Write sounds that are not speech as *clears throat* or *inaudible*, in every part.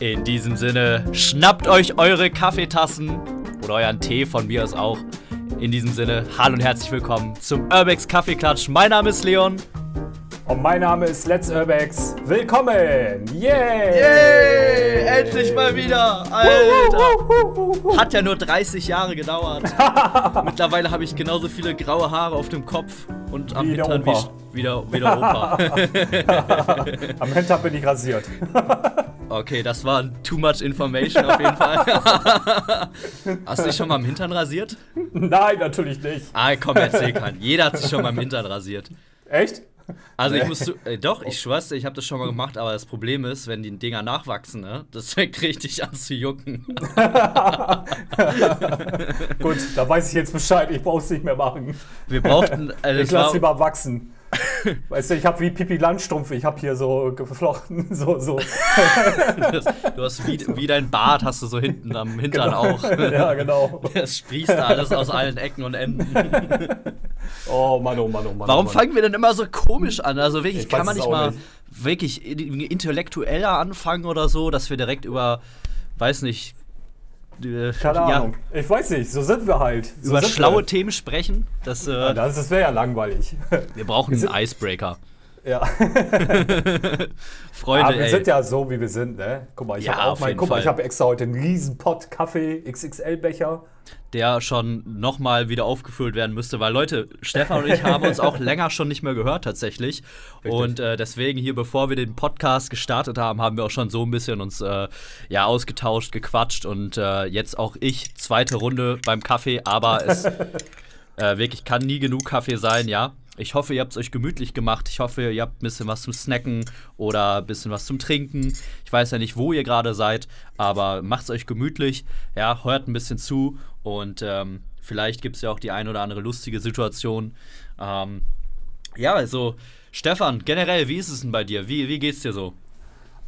In diesem Sinne, schnappt euch eure Kaffeetassen oder euren Tee von mir aus auch. In diesem Sinne, hallo und herzlich willkommen zum Urbex Kaffeeklatsch. Mein Name ist Leon. Und mein Name ist Let's Urbex. Willkommen! Yay! Yay! Endlich mal wieder! Alter! Hat ja nur 30 Jahre gedauert. *laughs* Mittlerweile habe ich genauso viele graue Haare auf dem Kopf und am Wie Hintern wie, wie, der, wie der Opa. *laughs* Am Hintern bin ich rasiert. *laughs* Okay, das war too much information auf jeden Fall. *laughs* Hast du dich schon mal am Hintern rasiert? Nein, natürlich nicht. Ah, komm, erzähl *laughs* keinen. Jeder hat sich schon mal am Hintern rasiert. Echt? Also ich muss äh, doch, ich schwör's ich habe das schon mal gemacht, aber das Problem ist, wenn die Dinger nachwachsen, ne, das fängt richtig an zu jucken. *laughs* Gut, da weiß ich jetzt Bescheid. Ich brauch's nicht mehr machen. Wir brauchten, also Ich es lass war, lieber wachsen. *laughs* Weißt du, ich habe wie Pipi Landstrumpf. Ich habe hier so geflochten, *laughs* so, so. das, du hast wie, wie dein Bart hast du so hinten am Hintern auch. *laughs* ja, genau. Es sprießt alles aus allen Ecken und Enden. Oh Mann, oh Mann, oh Mann. Warum oh Mann. fangen wir denn immer so komisch an? Also wirklich, Ich kann man nicht mal nicht. wirklich intellektueller anfangen oder so, dass wir direkt über, weiß nicht, äh, Keine ja, Ahnung. Ich weiß nicht, so sind wir halt. So über schlaue wir. Themen sprechen? Das, äh, Ja, das das wäre ja langweilig. wir brauchen einen Icebreaker. Ja. *laughs* Freunde, Aber wir ey. sind ja so, wie wir sind, ne? Guck mal, ich Ja, habe auch mein, guck mal, Fall. ich habe extra heute einen riesen Pott Kaffee, XXL-Becher. der schon nochmal wieder aufgefüllt werden müsste, weil Leute, Stefan und ich haben uns auch *laughs* länger schon nicht mehr gehört tatsächlich. Und äh, deswegen hier, bevor wir den Podcast gestartet haben, haben wir auch schon so ein bisschen uns äh, ja ausgetauscht, gequatscht und äh, jetzt auch ich, zweite Runde beim Kaffee, aber es *laughs* äh, wirklich kann nie genug Kaffee sein, ja. Ich hoffe, ihr habt es euch gemütlich gemacht. Ich hoffe, ihr habt ein bisschen was zum Snacken oder ein bisschen was zum Trinken. Ich weiß ja nicht, wo ihr gerade seid, aber macht es euch gemütlich. Ja, hört ein bisschen zu und ähm, vielleicht gibt es ja auch die ein oder andere lustige Situation. Ähm, ja, also, Stefan, generell, wie ist es denn bei dir? Wie, wie geht's dir so?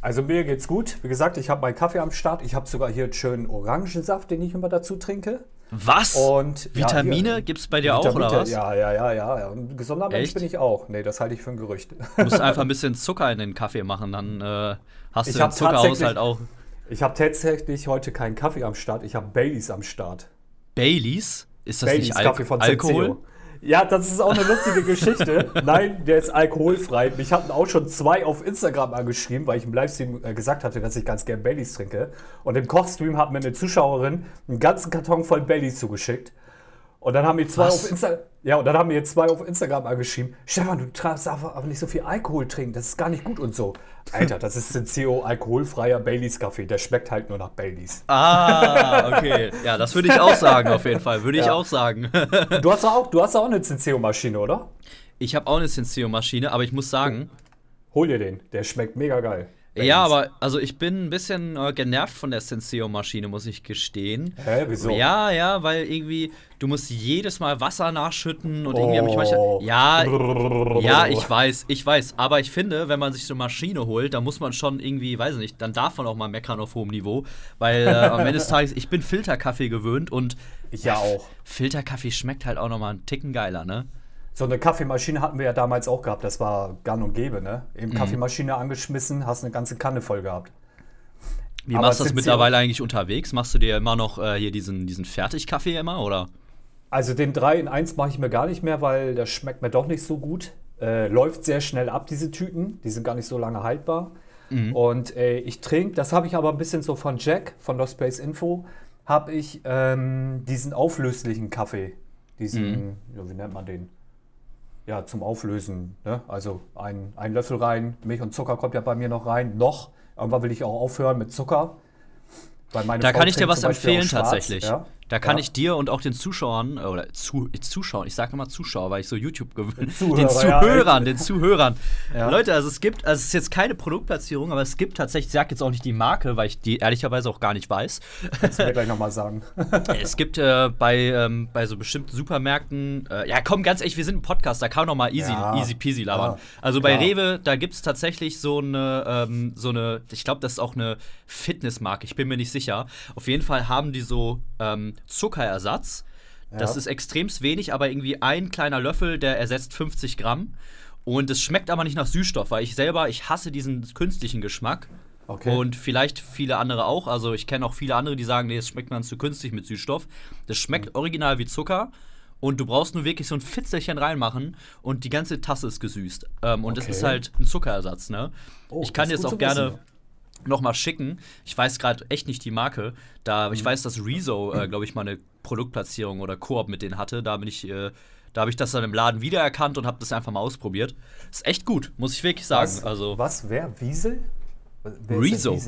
Also mir geht's gut. Wie gesagt, ich habe meinen Kaffee am Start. Ich habe sogar hier einen schönen Orangensaft, den ich immer dazu trinke. Was? Und ja, Vitamine hier. gibt's bei dir auch, oder Vitamine, was? Ja, ja, ja, ja. ja. Ein gesunder Mensch Echt? bin ich auch. Nee, das halte ich für ein Gerücht. Du musst einfach ein *laughs* bisschen Zucker in den Kaffee machen, dann äh, hast Ich du den Zuckerhaushalt auch. Ich habe tatsächlich heute keinen Kaffee am Start. Ich habe Baileys am Start. Baileys? Ist das Baileys nicht Al Kaffee von Alkohol? Senseo. Ja, das ist auch eine lustige Geschichte. *laughs* Nein, der ist alkoholfrei. Mich hatten auch schon zwei auf Instagram angeschrieben, weil ich im Livestream äh, gesagt hatte, dass ich ganz gern Baileys trinke. Und im Kochstream hat mir eine Zuschauerin einen ganzen Karton voll Baileys zugeschickt. Und dann haben mir zwei Was? auf Insta ja, und dann haben mir zwei auf Instagram angeschrieben, Stefan, du darfst aber nicht so viel Alkohol trinken, das ist gar nicht gut und so. Alter, das ist Senseo alkoholfreier Baileys Kaffee, der schmeckt halt nur nach Baileys. Ah, okay. Ja, das würde ich auch sagen, auf jeden Fall. Würde ich Ja. auch sagen. Du hast auch, du hast auch eine Senseo Maschine, oder? Ich habe auch eine Senseo-Maschine, aber ich muss sagen, Hol dir den, der schmeckt mega geil. Ja, Baileys. aber also ich bin ein bisschen äh, genervt von der Senseo-Maschine, muss ich gestehen. Hä, wieso? Ja, ja, weil irgendwie, du musst jedes Mal Wasser nachschütten und irgendwie habe ich manchmal. Oh. Ja, *laughs* ja, ich weiß, ich weiß. Aber ich finde, wenn man sich so eine Maschine holt, dann muss man schon irgendwie, weiß ich nicht, dann darf man auch mal meckern auf hohem Niveau. Weil äh, am Ende des Tages, ich bin Filterkaffee gewöhnt und Ich ja auch. Filterkaffee schmeckt halt auch nochmal einen Ticken geiler, ne? So eine Kaffeemaschine hatten wir ja damals auch gehabt. Das war gang und gäbe, ne? Mhm. Eben Kaffeemaschine angeschmissen, hast eine ganze Kanne voll gehabt. Wie Aber machst du das mittlerweile eigentlich unterwegs? Machst du dir immer noch äh, hier diesen, diesen Fertigkaffee immer, oder? Also den 3 in 1 mache ich mir gar nicht mehr, weil das schmeckt mir doch nicht so gut. Äh, läuft sehr schnell ab, diese Tüten. Die sind gar nicht so lange haltbar. Mhm. Und äh, ich trinke, das habe ich aber ein bisschen so von Jack, von Lost Space Info, habe ich ähm, diesen auflöslichen Kaffee. Diesen, Mhm. wie nennt man den? Ja, zum Auflösen. Ne? Also ein, ein Löffel rein, Milch und Zucker kommt ja bei mir noch rein. Noch. Irgendwann will ich auch aufhören mit Zucker. Da Frau kann ich dir was empfehlen schwarz, tatsächlich. Ja? Da kann Ja. ich dir und auch den Zuschauern, äh, oder zu, Zuschauern, ich sage immer Zuschauer, weil ich so YouTube gewöhnt *laughs* Zuhörer, den ja, Zuhörern, den Zuhörern. Ja. Leute, also es gibt, also es ist jetzt keine Produktplatzierung, aber es gibt tatsächlich, ich sage jetzt auch nicht die Marke, weil ich die ehrlicherweise auch gar nicht weiß. Kannst du mir gleich nochmal sagen. *laughs* Es gibt äh, bei, ähm, bei so bestimmten Supermärkten, äh, ja komm, ganz ehrlich, wir sind ein Podcast, da kann man noch mal easy, Ja, easy peasy labern. ja, also bei klar. Rewe, da gibt es tatsächlich so eine, ähm, so eine, ich glaube, das ist auch eine Fitnessmarke, ich bin mir nicht sicher. Auf jeden Fall haben die so ähm, Zuckerersatz. Das Ja. ist extremst wenig, aber irgendwie ein kleiner Löffel, der ersetzt 50 Gramm. Und es schmeckt aber nicht nach Süßstoff, weil ich selber, ich hasse diesen künstlichen Geschmack. Okay. Und vielleicht viele andere auch. Also ich kenne auch viele andere, die sagen, nee, es schmeckt man zu künstlich mit Süßstoff. Das schmeckt mhm. original wie Zucker. Und du brauchst nur wirklich so ein Fitzelchen reinmachen und die ganze Tasse ist gesüßt. Ähm, und okay. das ist halt ein Zuckerersatz, ne? Oh, ich kann jetzt auch gerne wissen. Noch mal schicken. Ich weiß gerade echt nicht die Marke. Da, mhm. Ich weiß, dass Rezo, äh, glaube ich, mal eine Produktplatzierung oder Koop mit denen hatte. Da bin ich. Äh, da habe ich das dann im Laden wiedererkannt und habe das einfach mal ausprobiert. Ist echt gut, muss ich wirklich sagen. Was? Also Was? Wer? Wiesel? Wer Rezo.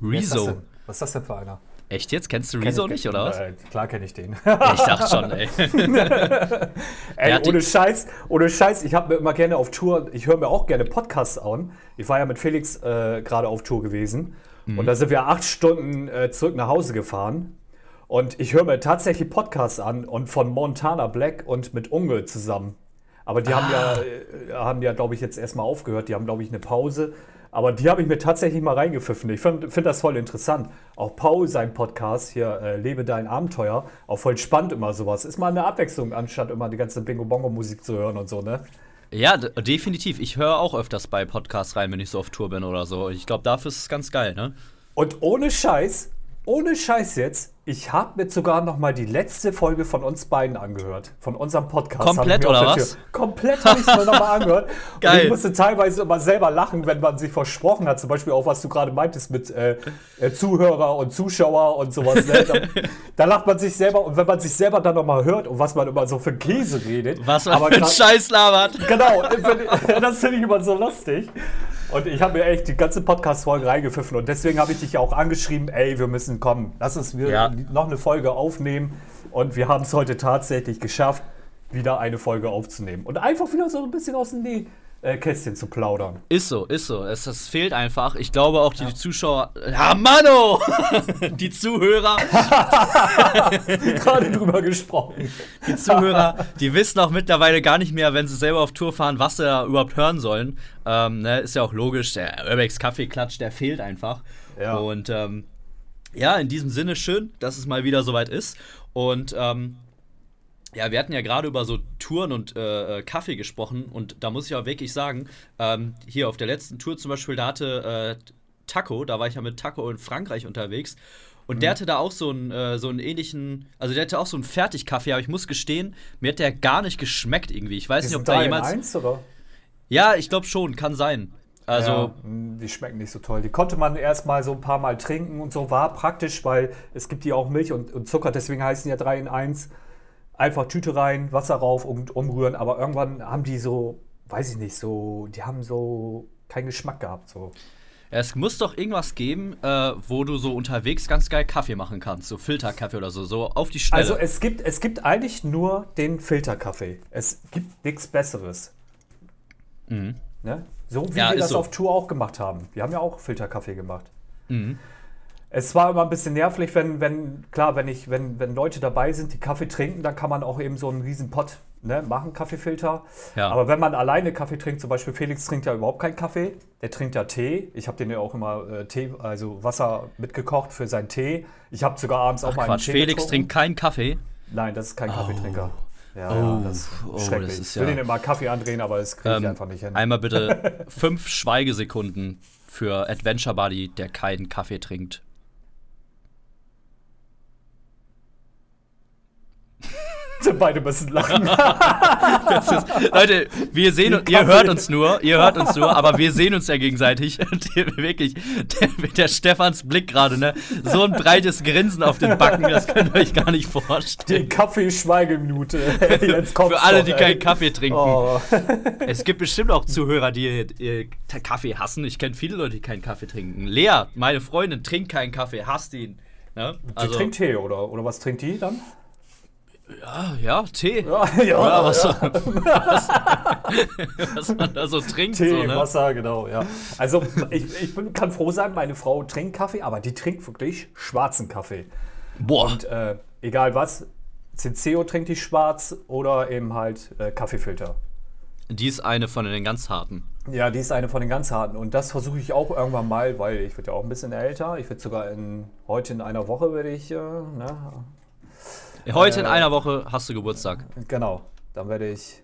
Rezo. Was ist das denn für einer? Echt jetzt? Kennst du Rezo nicht, oder was? Äh, klar kenne ich den. *laughs* ich dachte schon, ey. *laughs* ey ohne Scheiß, ohne Scheiß, ich habe mir immer gerne auf Tour, ich höre mir auch gerne Podcasts an. Ich war ja mit Felix äh, gerade auf Tour gewesen. Mhm. Und da sind wir acht Stunden äh, zurück nach Hause gefahren. Und ich höre mir tatsächlich Podcasts an und von Montana Black und mit Unge zusammen. Aber die ah. haben ja, äh, haben ja, glaube ich, jetzt erstmal aufgehört. Die haben, glaube ich, eine Pause. Aber die habe ich mir tatsächlich mal reingepfiffen. Ich finde find das voll interessant. Auch Paul, sein Podcast hier, äh, Lebe dein Abenteuer, auch voll spannend immer sowas. Ist mal eine Abwechslung, anstatt immer die ganze Bingo-Bongo-Musik zu hören und so, ne? Ja, definitiv. Ich höre auch öfters bei Podcasts rein, wenn ich so auf Tour bin oder so. Ich glaube, dafür ist es ganz geil, ne? Und ohne Scheiß, ohne Scheiß jetzt, ich habe mir sogar noch mal die letzte Folge von uns beiden angehört, von unserem Podcast. Komplett oder was? Komplett habe ich es mir noch mal angehört. Geil. *laughs* Und ich musste teilweise immer selber lachen, wenn man sich versprochen hat, zum Beispiel auch, was du gerade meintest mit äh, äh, Zuhörer und Zuschauer und sowas. Ne? Da, *laughs* da, lacht man sich selber und wenn man sich selber dann noch mal hört und was man immer so für Käse redet. Was man für Scheiß labert. Genau, das finde ich immer so lustig. Und ich habe mir echt die ganze Podcast-Folge reingepfiffen und deswegen habe ich dich ja auch angeschrieben, ey, wir müssen kommen. Lass uns wir ja. noch eine Folge aufnehmen. Und wir haben es heute tatsächlich geschafft, wieder eine Folge aufzunehmen. Und einfach wieder so ein bisschen aus dem äh, Kästchen zu plaudern. Ist so, ist so. Es, es fehlt einfach. Ich glaube auch die ja. Zuschauer. Ja, Mano! *laughs* die Zuhörer. *laughs* Gerade drüber gesprochen. Die Zuhörer, die wissen auch mittlerweile gar nicht mehr, wenn sie selber auf Tour fahren, was sie da überhaupt hören sollen. Ähm, ne, ist ja auch logisch. Der Urbex Kaffeeklatsch, der fehlt einfach. Ja. Und ähm, ja, in diesem Sinne schön, dass es mal wieder soweit ist. Und ähm, ja, wir hatten ja gerade über so Touren und äh, äh, Kaffee gesprochen und da muss ich auch wirklich sagen, ähm, hier auf der letzten Tour zum Beispiel, da hatte äh, Taco, da war ich ja mit Taco in Frankreich unterwegs und mhm. der hatte da auch so einen, äh, so einen ähnlichen, also der hatte auch so einen Fertigkaffee, aber ich muss gestehen, mir hat der gar nicht geschmeckt irgendwie. Ich weiß die nicht, ob da jemals. Eins, oder? Ja, ich glaube schon, kann sein. Also, ja, hm, die schmecken nicht so toll. Die konnte man erst mal so ein paar Mal trinken und so war praktisch, weil es gibt die auch Milch und, und Zucker, deswegen heißen die ja 3 in 1 einfach Tüte rein, Wasser rauf und umrühren. Aber irgendwann haben die so, weiß ich nicht, so, die haben so keinen Geschmack gehabt. So. Es muss doch irgendwas geben, äh, wo du so unterwegs ganz geil Kaffee machen kannst, so Filterkaffee oder so, so auf die Schnelle. Also es gibt, es gibt eigentlich nur den Filterkaffee. Es gibt nichts Besseres. Mhm. Ne? So wie ja, wir das so. auf Tour auch gemacht haben. Wir haben ja auch Filterkaffee gemacht. Mhm. Es war immer ein bisschen nervlich, wenn, wenn klar, wenn, ich, wenn, wenn Leute dabei sind, die Kaffee trinken, dann kann man auch eben so einen riesen Pott ne, machen, Kaffeefilter. Ja. Aber wenn man alleine Kaffee trinkt, zum Beispiel Felix trinkt ja überhaupt keinen Kaffee, der trinkt ja Tee. Ich habe den ja auch immer äh, Tee, also Wasser mitgekocht für seinen Tee. Ich habe sogar abends auch Ach, mal einen Quatsch, Tee Felix getrunken. trinkt keinen Kaffee? Nein, das ist kein oh. Kaffeetrinker. Ja, oh, ja, das ist oh, schrecklich. Das ist ja ich will den immer Kaffee andrehen, aber das kriege ich ähm, einfach nicht hin. Einmal bitte *laughs* fünf Schweigesekunden für Adventure Buddy, der keinen Kaffee trinkt. *laughs* Beide müssen lachen. *laughs* ist, Leute, wir sehen uns, ihr hört uns nur, ihr hört uns nur, aber wir sehen uns ja gegenseitig. *laughs* wirklich, der, der Stefans Blick gerade, ne? So ein breites Grinsen auf den Backen, das könnt ihr euch gar nicht vorstellen. Die Kaffeeschweigeminute. Jetzt kommt's Für alle, doch, die keinen Kaffee trinken. Oh. Es gibt bestimmt auch Zuhörer, die, die Kaffee hassen. Ich kenne viele Leute, die keinen Kaffee trinken. Lea, meine Freundin, trinkt keinen Kaffee, hasst ihn. Ne? Also, die trinkt Tee, oder, oder was trinkt die dann? Ja, ja, Tee. Ja, *laughs* ja, Oder was, ja. *laughs* was, was, man da so trinkt. Tee, so, ne? Wasser, genau, ja. Also ich, ich bin, kann froh sein, meine Frau trinkt Kaffee, aber die trinkt wirklich schwarzen Kaffee. Boah. Und äh, egal was, Cinceo trinkt die schwarz oder eben halt äh, Kaffeefilter. Die ist eine von den ganz harten. Ja, die ist eine von den ganz harten. Und das versuche ich auch irgendwann mal, weil ich werde ja auch ein bisschen älter. Ich werde sogar in, heute in einer Woche werde ich, äh, ne, Heute in äh, einer Woche hast du Geburtstag. Genau. Dann werde ich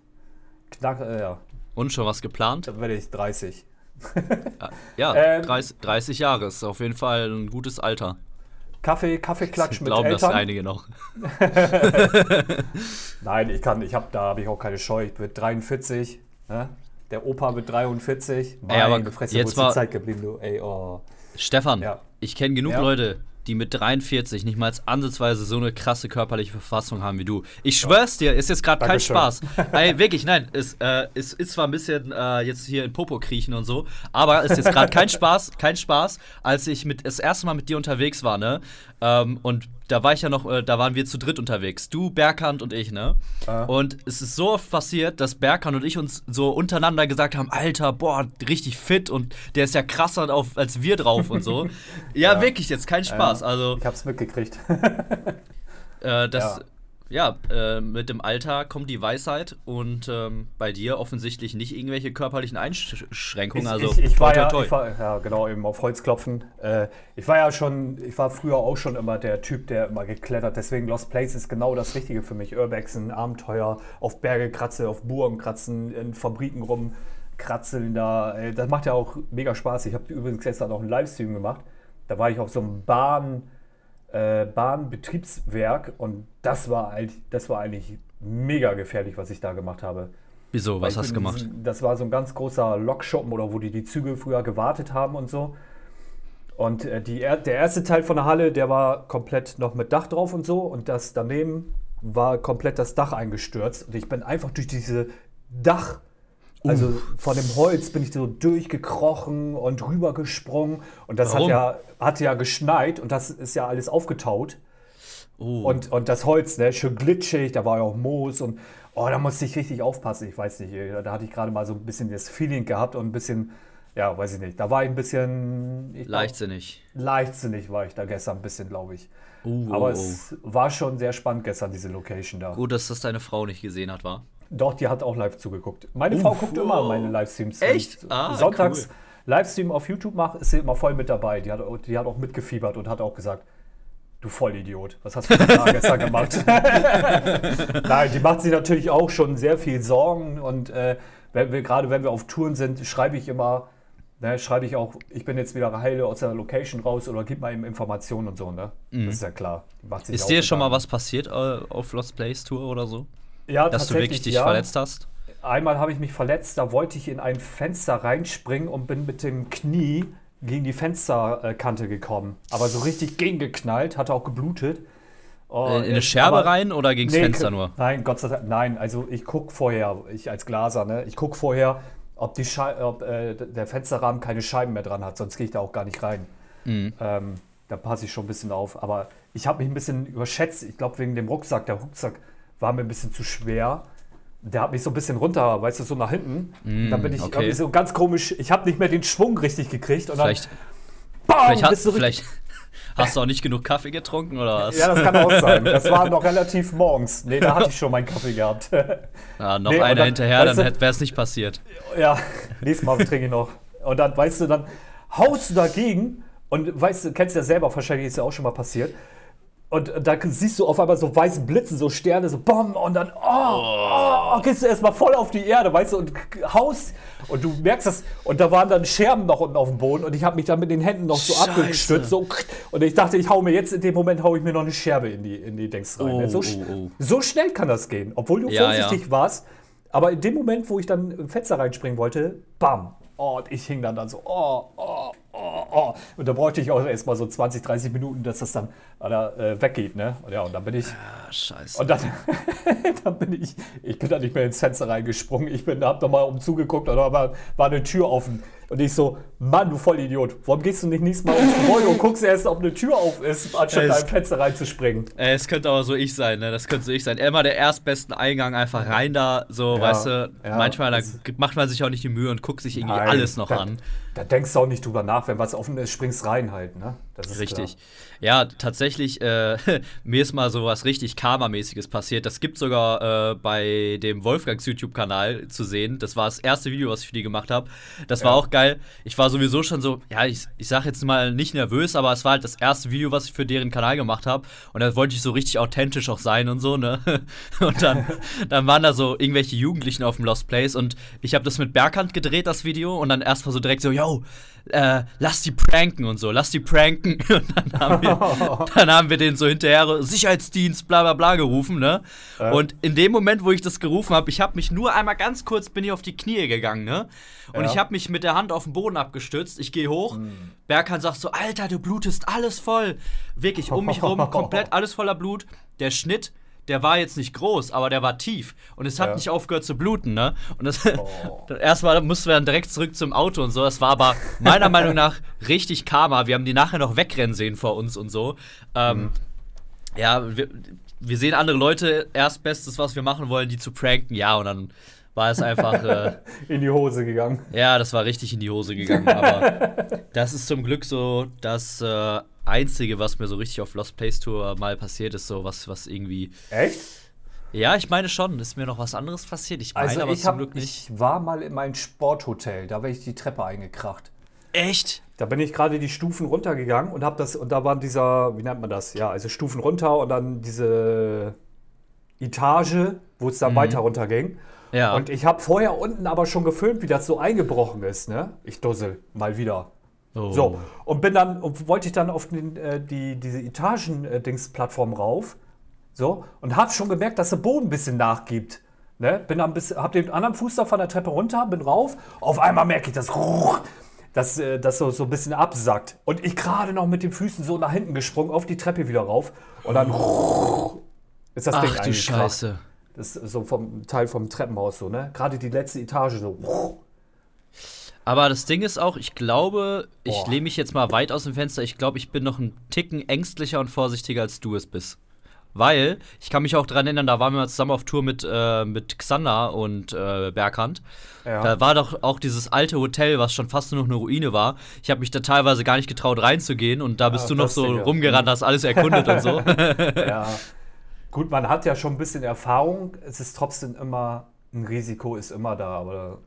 knack, äh, ja. Und schon was geplant? Dann werde ich 30. ja, *laughs* ähm, 30, 30 Jahre ist auf jeden Fall ein gutes Alter. Kaffee, Kaffeeklatsch *laughs* mit glauben Eltern. das einige noch. *laughs* Nein, ich kann, ich habe da habe ich auch keine Scheu. Ich bin 43, ne? Der Opa mit 43. Meine ey, aber Fresse, jetzt war Zeit geblieben, du. Ey, oh. Stefan, ja. ich kenne genug ja. Leute, die mit 43 nicht mal ansatzweise so eine krasse körperliche Verfassung haben wie du. Ich schwör's dir, ist jetzt gerade kein Spaß. *laughs* Ey, wirklich, nein, es äh, ist, ist zwar ein bisschen äh, jetzt hier in Popo kriechen und so, aber ist jetzt gerade kein Spaß, kein Spaß, als ich mit das erste Mal mit dir unterwegs war, ne? Ähm, und da war ich ja noch, äh, da waren wir zu dritt unterwegs. Du, Berghand und ich, ne? Ah. Und es ist so oft passiert, dass Berghand und ich uns so untereinander gesagt haben: Alter, boah, richtig fit und der ist ja krasser auf, als wir drauf und so. *laughs* ja, ja, wirklich, jetzt kein Spaß. also, ich hab's mitgekriegt. äh, das. Ja ja, äh, mit dem Alter kommt die Weisheit und ähm, bei dir offensichtlich nicht irgendwelche körperlichen Einschränkungen. Ich, also ich, ich, war, ja, ich war ja genau eben auf Holz klopfen. Äh, ich war ja schon, ich war früher auch schon immer der Typ, der immer geklettert. Deswegen Lost Place ist genau das Richtige für mich. Urbexen, Abenteuer, auf Berge kratzen, auf Burgen kratzen, in Fabriken rumkratzeln da. Äh, das macht ja auch mega Spaß. Ich habe übrigens gestern auch einen Livestream gemacht. Da war ich auf so einem Bahn äh, Bahnbetriebswerk und das war, das war eigentlich mega gefährlich, was ich da gemacht habe. Wieso? Was hast du gemacht? Das war so ein ganz großer Lokschuppen oder wo die die Züge früher gewartet haben und so. Und äh, die, der erste Teil von der Halle, der war komplett noch mit Dach drauf und so. Und das daneben war komplett das Dach eingestürzt. Und ich bin einfach durch diese Dach, also uh. von dem Holz bin ich so durchgekrochen und rübergesprungen. Und das hat ja, hat ja geschneit und das ist ja alles aufgetaut. Uh. Und, und das Holz, ne, schön glitschig, da war ja auch Moos und oh, da musste ich richtig aufpassen. Ich weiß nicht, da hatte ich gerade mal so ein bisschen das Feeling gehabt und ein bisschen, ja, weiß ich nicht. Da war ich ein bisschen. Ich leichtsinnig. Glaub, leichtsinnig war ich da gestern ein bisschen, glaube ich. Uh, Aber es war schon sehr spannend gestern, diese Location da. Gut, dass das deine Frau nicht gesehen hat, war? Doch, die hat auch live zugeguckt. Meine Uff, Frau guckt wow. immer meine Livestreams. Echt? Ah, Sonntags cool. Livestream auf YouTube macht, ist sie immer voll mit dabei. Die hat, die hat auch mitgefiebert und hat auch gesagt, du Vollidiot, was hast du da gestern *laughs* gemacht? *laughs* Nein, die macht sich natürlich auch schon sehr viel Sorgen und äh, wenn wir, gerade wenn wir auf Touren sind, schreibe ich immer, ne, schreibe ich auch, ich bin jetzt wieder heile aus der Location raus oder gib mal eben Informationen und so, ne? Mhm. Das ist ja klar. ist dir schon mal was passiert äh, auf Lost Place Tour oder so? Ja, Dass du wirklich dich ja. verletzt hast? Einmal habe ich mich verletzt, da wollte ich in ein Fenster reinspringen und bin mit dem Knie gegen die Fensterkante gekommen. Aber so richtig gegengeknallt, hatte auch geblutet. Oh, in eine Scherbe aber, rein oder gegen das nee, Fenster nur? Nein, Gott sei Dank, nein. Also ich gucke vorher, ich als Glaser, ne, ich gucke vorher, ob, die ob äh, der Fensterrahmen keine Scheiben mehr dran hat, sonst gehe ich da auch gar nicht rein. Mhm. Ähm, da passe ich schon ein bisschen auf. Aber ich habe mich ein bisschen überschätzt, ich glaube wegen dem Rucksack. Der Rucksack war mir ein bisschen zu schwer. Der hat mich so ein bisschen runter, weißt du, so nach hinten. Mm, dann bin ich okay. so ganz komisch, ich habe nicht mehr den Schwung richtig gekriegt. Und vielleicht, dann, bam, vielleicht, hat, vielleicht *laughs* hast du auch nicht genug Kaffee getrunken oder was? Ja, das kann auch *laughs* sein. Das war noch relativ morgens. Nee, da hatte ich schon meinen Kaffee gehabt. Ja, *laughs* noch nee, einer dann, hinterher, dann wäre es nicht passiert. Ja, nächstes Mal trinke ich noch. Und dann, weißt du, dann haust du dagegen und weißt du, kennst du ja selber, wahrscheinlich ist ja auch schon mal passiert und da siehst du auf einmal so weiße Blitzen, so Sterne, so BOM und dann, oh, oh, oh gehst du erstmal voll auf die Erde, weißt du, und haust und du merkst das, und da waren dann Scherben noch unten auf dem Boden und ich habe mich dann mit den Händen noch so Scheiße. abgestützt, so, und ich dachte, ich hau mir jetzt, in dem Moment hau ich mir noch eine Scherbe in die, in die Dings rein. Oh, so, oh, oh. so, schnell kann das gehen, obwohl du ja, vorsichtig ja. warst, aber in dem Moment, wo ich dann im Fenster reinspringen wollte, bam, oh, und ich hing dann, dann so, oh, oh, oh, oh. Und da brauchte ich auch erstmal so 20, 30 Minuten, dass das dann oder, äh, weggeht, ne? Und ja, und dann bin ich. Ah, scheiße. Und dann, *laughs* dann bin ich, ich bin da nicht mehr ins Fenster reingesprungen. Ich bin, hab da mal umzugeguckt und da war, war eine Tür offen. Und ich so, Mann, du Vollidiot, warum gehst du nicht nächstes Mal ins Gebäude und guckst erst, ob eine Tür auf ist, anstatt da im Fenster reinzuspringen? Es könnte aber so ich sein, ne? Das könnte so ich sein. Immer der erstbesten Eingang einfach rein da, so, ja, weißt du, ja, manchmal da macht man sich auch nicht die Mühe und guckt sich irgendwie Nein, alles noch da, an. Da denkst du auch nicht drüber nach, wenn was offen ist, springst rein halt, ne? Richtig. Klar. Ja, tatsächlich, äh, *laughs* mir ist mal so was richtig Karma-mäßiges passiert. Das gibt sogar äh, bei dem Wolfgangs YouTube-Kanal zu sehen. Das war das erste Video, was ich für die gemacht habe. Das war ja. auch geil. Ich war sowieso schon so, ja, ich, ich sag jetzt mal nicht nervös, aber es war halt das erste Video, was ich für deren Kanal gemacht habe. Und da wollte ich so richtig authentisch auch sein und so, ne? *laughs* Und dann, *laughs* dann waren da so irgendwelche Jugendlichen auf dem Lost Place und ich habe das mit Berghand gedreht, das Video, und dann erstmal so direkt so, yo, äh, lass die pranken und so, lass die pranken. *laughs* Und dann haben wir, *laughs* dann haben wir den so hinterher Sicherheitsdienst, bla bla bla gerufen, ne? Äh. Und in dem Moment, wo ich das gerufen habe, ich habe mich nur einmal ganz kurz, bin ich auf die Knie gegangen, ne? Und ja. ich habe mich mit der Hand auf den Boden abgestützt. Ich gehe hoch. Mhm. Berkan sagt so: Alter, du blutest alles voll. Wirklich um mich rum, komplett *laughs* alles voller Blut. Der Schnitt der war jetzt nicht groß, aber der war tief. Und es hat ja. nicht aufgehört zu bluten, ne? Und das, oh. *laughs* erstmal mussten wir dann direkt zurück zum Auto und so. Das war aber meiner Meinung nach richtig Karma. Wir haben die nachher noch wegrennen sehen vor uns und so. Ähm, mhm. Ja, wir, wir, sehen andere Leute, erst Bestes, was wir machen wollen, die zu pranken, ja, und dann war es einfach. Äh, *laughs* in die Hose gegangen. Ja, das war richtig in die Hose gegangen. Aber *laughs* das ist zum Glück so, dass. Äh, Einzige, was mir so richtig auf Lost Place Tour mal passiert ist, so was, was irgendwie. Echt? Ja, ich meine schon. Ist mir noch was anderes passiert? Ich meine also aber ich zum hab, Glück nicht. Ich war mal in meinem Sporthotel, da war ich die Treppe eingekracht. Echt? Da bin ich gerade die Stufen runtergegangen und habe das und da waren dieser, wie nennt man das? Ja, also Stufen runter und dann diese Etage, wo es dann mhm. weiter runter ging. Ja. Und ich habe vorher unten aber schon gefilmt, wie das so eingebrochen ist, ne? Ich dussel mal wieder. Oh. So, und bin dann, und wollte ich dann auf den, äh, die, diese Etagen-Dings-Plattform rauf. So, und hab schon gemerkt, dass der Boden ein bisschen nachgibt. Ne? Bin dann bis, hab den anderen Fuß da von der Treppe runter, bin rauf. Auf einmal merke ich, dass das, äh, das so, so ein bisschen absackt. Und ich gerade noch mit den Füßen so nach hinten gesprungen, auf die Treppe wieder rauf. Und dann ist das Ach, Ding Ach du Scheiße. Das ist so vom Teil vom Treppenhaus so, ne? Gerade die letzte Etage so. Aber das Ding ist auch, ich glaube, ich lehne mich jetzt mal weit aus dem Fenster. Ich glaube, ich bin noch ein Ticken ängstlicher und vorsichtiger, als du es bist. Weil, ich kann mich auch daran erinnern, da waren wir zusammen auf Tour mit, äh, mit Xander und äh, Berghand. Ja. Da war doch auch dieses alte Hotel, was schon fast nur noch eine Ruine war. Ich habe mich da teilweise gar nicht getraut reinzugehen und da bist ja, du noch so Ding, rumgerannt, hast alles erkundet und so. *laughs* *laughs* Ja. Gut, man hat ja schon ein bisschen Erfahrung. Es ist trotzdem immer, ein Risiko ist immer da, aber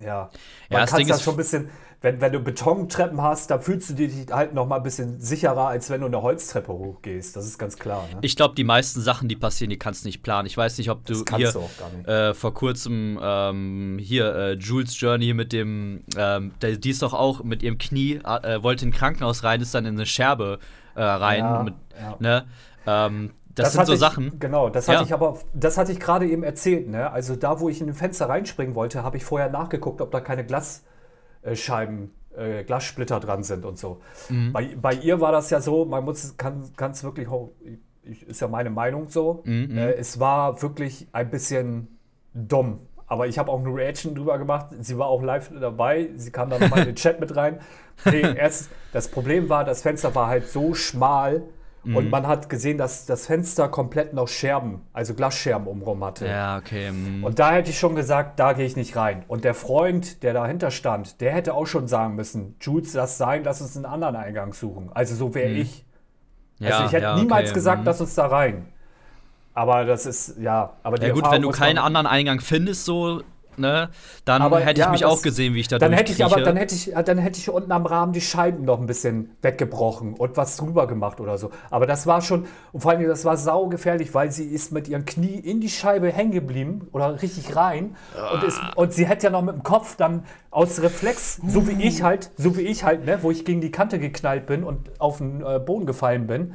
ja, man ja, kann das schon ein bisschen, wenn, wenn du Betontreppen hast, da fühlst du dich halt noch mal ein bisschen sicherer, als wenn du eine Holztreppe hochgehst. Das ist ganz klar. Ne? Ich glaube, die meisten Sachen, die passieren, die kannst du nicht planen. Ich weiß nicht, ob du hier du äh, vor kurzem ähm, hier äh, Jules Journey mit dem, ähm, die ist doch auch mit ihrem Knie, äh, wollte in ein Krankenhaus rein, ist dann in eine Scherbe äh, rein. Ja, mit, ja. Ne? Ähm, das, das sind so ich, Sachen. Genau, das hatte ja. ich aber, das hatte ich gerade eben erzählt. Ne? Also da, wo ich in ein Fenster reinspringen wollte, habe ich vorher nachgeguckt, ob da keine Glasscheiben, äh, Glassplitter dran sind und so. Mhm. Bei, bei ihr war das ja so, man muss, kann es wirklich, ist ja meine Meinung so. Mhm. Äh, es war wirklich ein bisschen dumm. Aber ich habe auch eine Reaction drüber gemacht. Sie war auch live dabei. Sie kam dann nochmal in den *laughs* Chat mit rein. Nee, erst, das Problem war, das Fenster war halt so schmal, Mhm. Und man hat gesehen, dass das Fenster komplett noch Scherben, also Glasscherben umrum hatte. Ja, okay. Mhm. Und da hätte ich schon gesagt, da gehe ich nicht rein. Und der Freund, der dahinter stand, der hätte auch schon sagen müssen, Jules, lass sein, lass uns einen anderen Eingang suchen. Also so wäre mhm. ich. Also ja, ich hätte ja, niemals okay. gesagt, mhm. lass uns da rein. Aber das ist, ja. Aber ja, gut, wenn du keinen anderen Eingang findest, so ne, dann aber, hätte ich ja, mich das, auch gesehen, wie ich da dann hätte ich aber dann hätte ich dann hätte ich unten am Rahmen die Scheiben noch ein bisschen weggebrochen und was drüber gemacht oder so. Aber das war schon und vor allem das war saugefährlich, weil sie ist mit ihrem Knie in die Scheibe hängen geblieben oder richtig rein ah. und, ist, und sie hätte ja noch mit dem Kopf dann aus Reflex, so wie ich halt, so wie ich halt, ne, wo ich gegen die Kante geknallt bin und auf den äh, Boden gefallen bin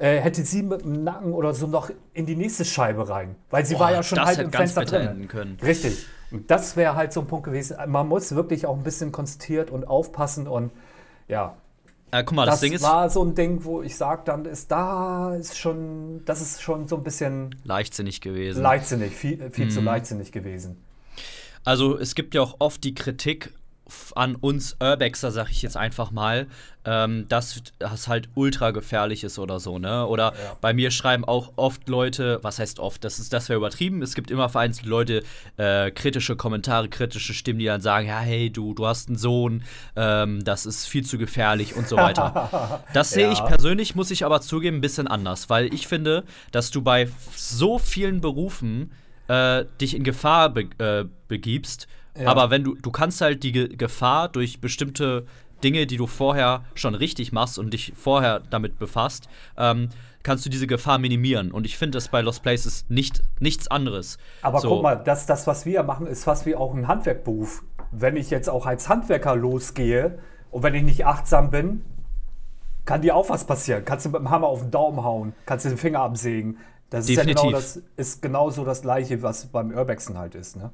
äh, hätte sie mit dem Nacken oder so noch in die nächste Scheibe rein. Weil sie Boah, war ja schon halt im Fenster drin. Richtig. Und das wäre halt so ein Punkt gewesen. Man muss wirklich auch ein bisschen konzentriert und aufpassen und ja. Äh, guck mal, das, das Ding ist. war so ein Ding, wo ich sage, dann ist da ist schon, das ist schon so ein bisschen leichtsinnig gewesen. Leichtsinnig, viel, viel mhm. zu leichtsinnig gewesen. Also es gibt ja auch oft die Kritik, an uns Urbexer, sag ich jetzt einfach mal, ähm, dass das halt ultra gefährlich ist oder so, ne? Oder ja. bei mir schreiben auch oft Leute, was heißt oft, das ist das wäre übertrieben. Es gibt immer vereinzelt Leute, äh, kritische Kommentare, kritische Stimmen, die dann sagen, ja, hey, du, du hast einen Sohn, ähm, das ist viel zu gefährlich und so weiter. *laughs* das sehe ja. ich persönlich, muss ich aber zugeben, ein bisschen anders, weil ich finde, dass du bei so vielen Berufen äh, dich in Gefahr be äh, begibst Ja. Aber wenn du, du kannst halt die Ge Gefahr durch bestimmte Dinge, die du vorher schon richtig machst und dich vorher damit befasst, ähm, kannst du diese Gefahr minimieren. Und ich finde das bei Lost Places nicht, nichts anderes. Aber so. guck mal, das, das, was wir machen, ist fast wie auch ein Handwerkberuf. Wenn ich jetzt auch als Handwerker losgehe und wenn ich nicht achtsam bin, kann dir auch was passieren. Kannst du mit dem Hammer auf den Daumen hauen, kannst du den Finger absägen. Das Definitiv. ist ja genau das ist genauso das gleiche, was beim Urbexen halt ist, ne?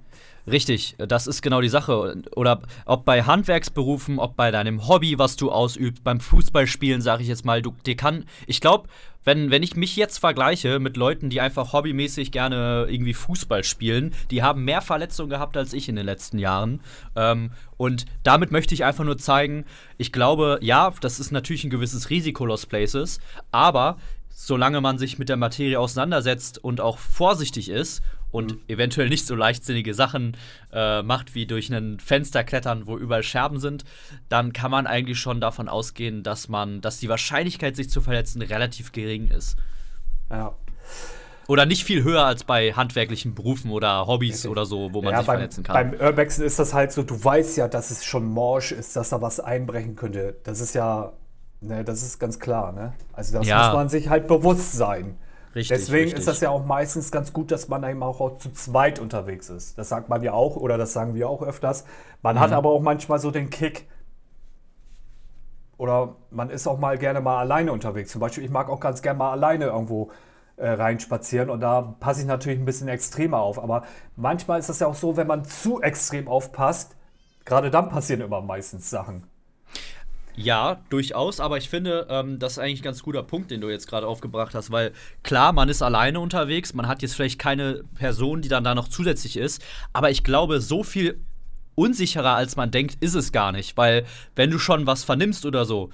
Richtig, das ist genau die Sache. Oder ob bei Handwerksberufen, ob bei deinem Hobby, was du ausübst, beim Fußballspielen, sage ich jetzt mal, du dir kann. Ich glaube, wenn, wenn ich mich jetzt vergleiche mit Leuten, die einfach hobbymäßig gerne irgendwie Fußball spielen, die haben mehr Verletzungen gehabt als ich in den letzten Jahren. Ähm, und damit möchte ich einfach nur zeigen, ich glaube, ja, das ist natürlich ein gewisses Risiko, Lost Places, aber solange man sich mit der Materie auseinandersetzt und auch vorsichtig ist und mhm. eventuell nicht so leichtsinnige Sachen äh, macht, wie durch ein Fenster klettern, wo überall Scherben sind, dann kann man eigentlich schon davon ausgehen, dass man, dass die Wahrscheinlichkeit, sich zu verletzen, relativ gering ist. Ja. Oder nicht viel höher als bei handwerklichen Berufen oder Hobbys okay. oder so, wo man ja, sich beim, verletzen kann. Beim Urbexen ist das halt so, du weißt ja, dass es schon morsch ist, dass da was einbrechen könnte. Das ist ja Ne, das ist ganz klar, ne? Also das ja. muss man sich halt bewusst sein. Richtig, Deswegen richtig. ist das ja auch meistens ganz gut, dass man eben auch, auch, zu zweit unterwegs ist. Das sagt man ja auch, oder das sagen wir auch öfters. Man mhm. hat aber auch manchmal so den Kick. Oder man ist auch mal gerne mal alleine unterwegs. Zum Beispiel, ich mag auch ganz gerne mal alleine irgendwo äh, reinspazieren und da passe ich natürlich ein bisschen extremer auf. Aber manchmal ist das ja auch so, wenn man zu extrem aufpasst, gerade dann passieren immer meistens Sachen. Ja, durchaus, aber ich finde, ähm, das ist eigentlich ein ganz guter Punkt, den du jetzt gerade aufgebracht hast, weil klar, man ist alleine unterwegs, man hat jetzt vielleicht keine Person, die dann da noch zusätzlich ist, aber ich glaube, so viel unsicherer als man denkt, ist es gar nicht, weil wenn du schon was vernimmst oder so,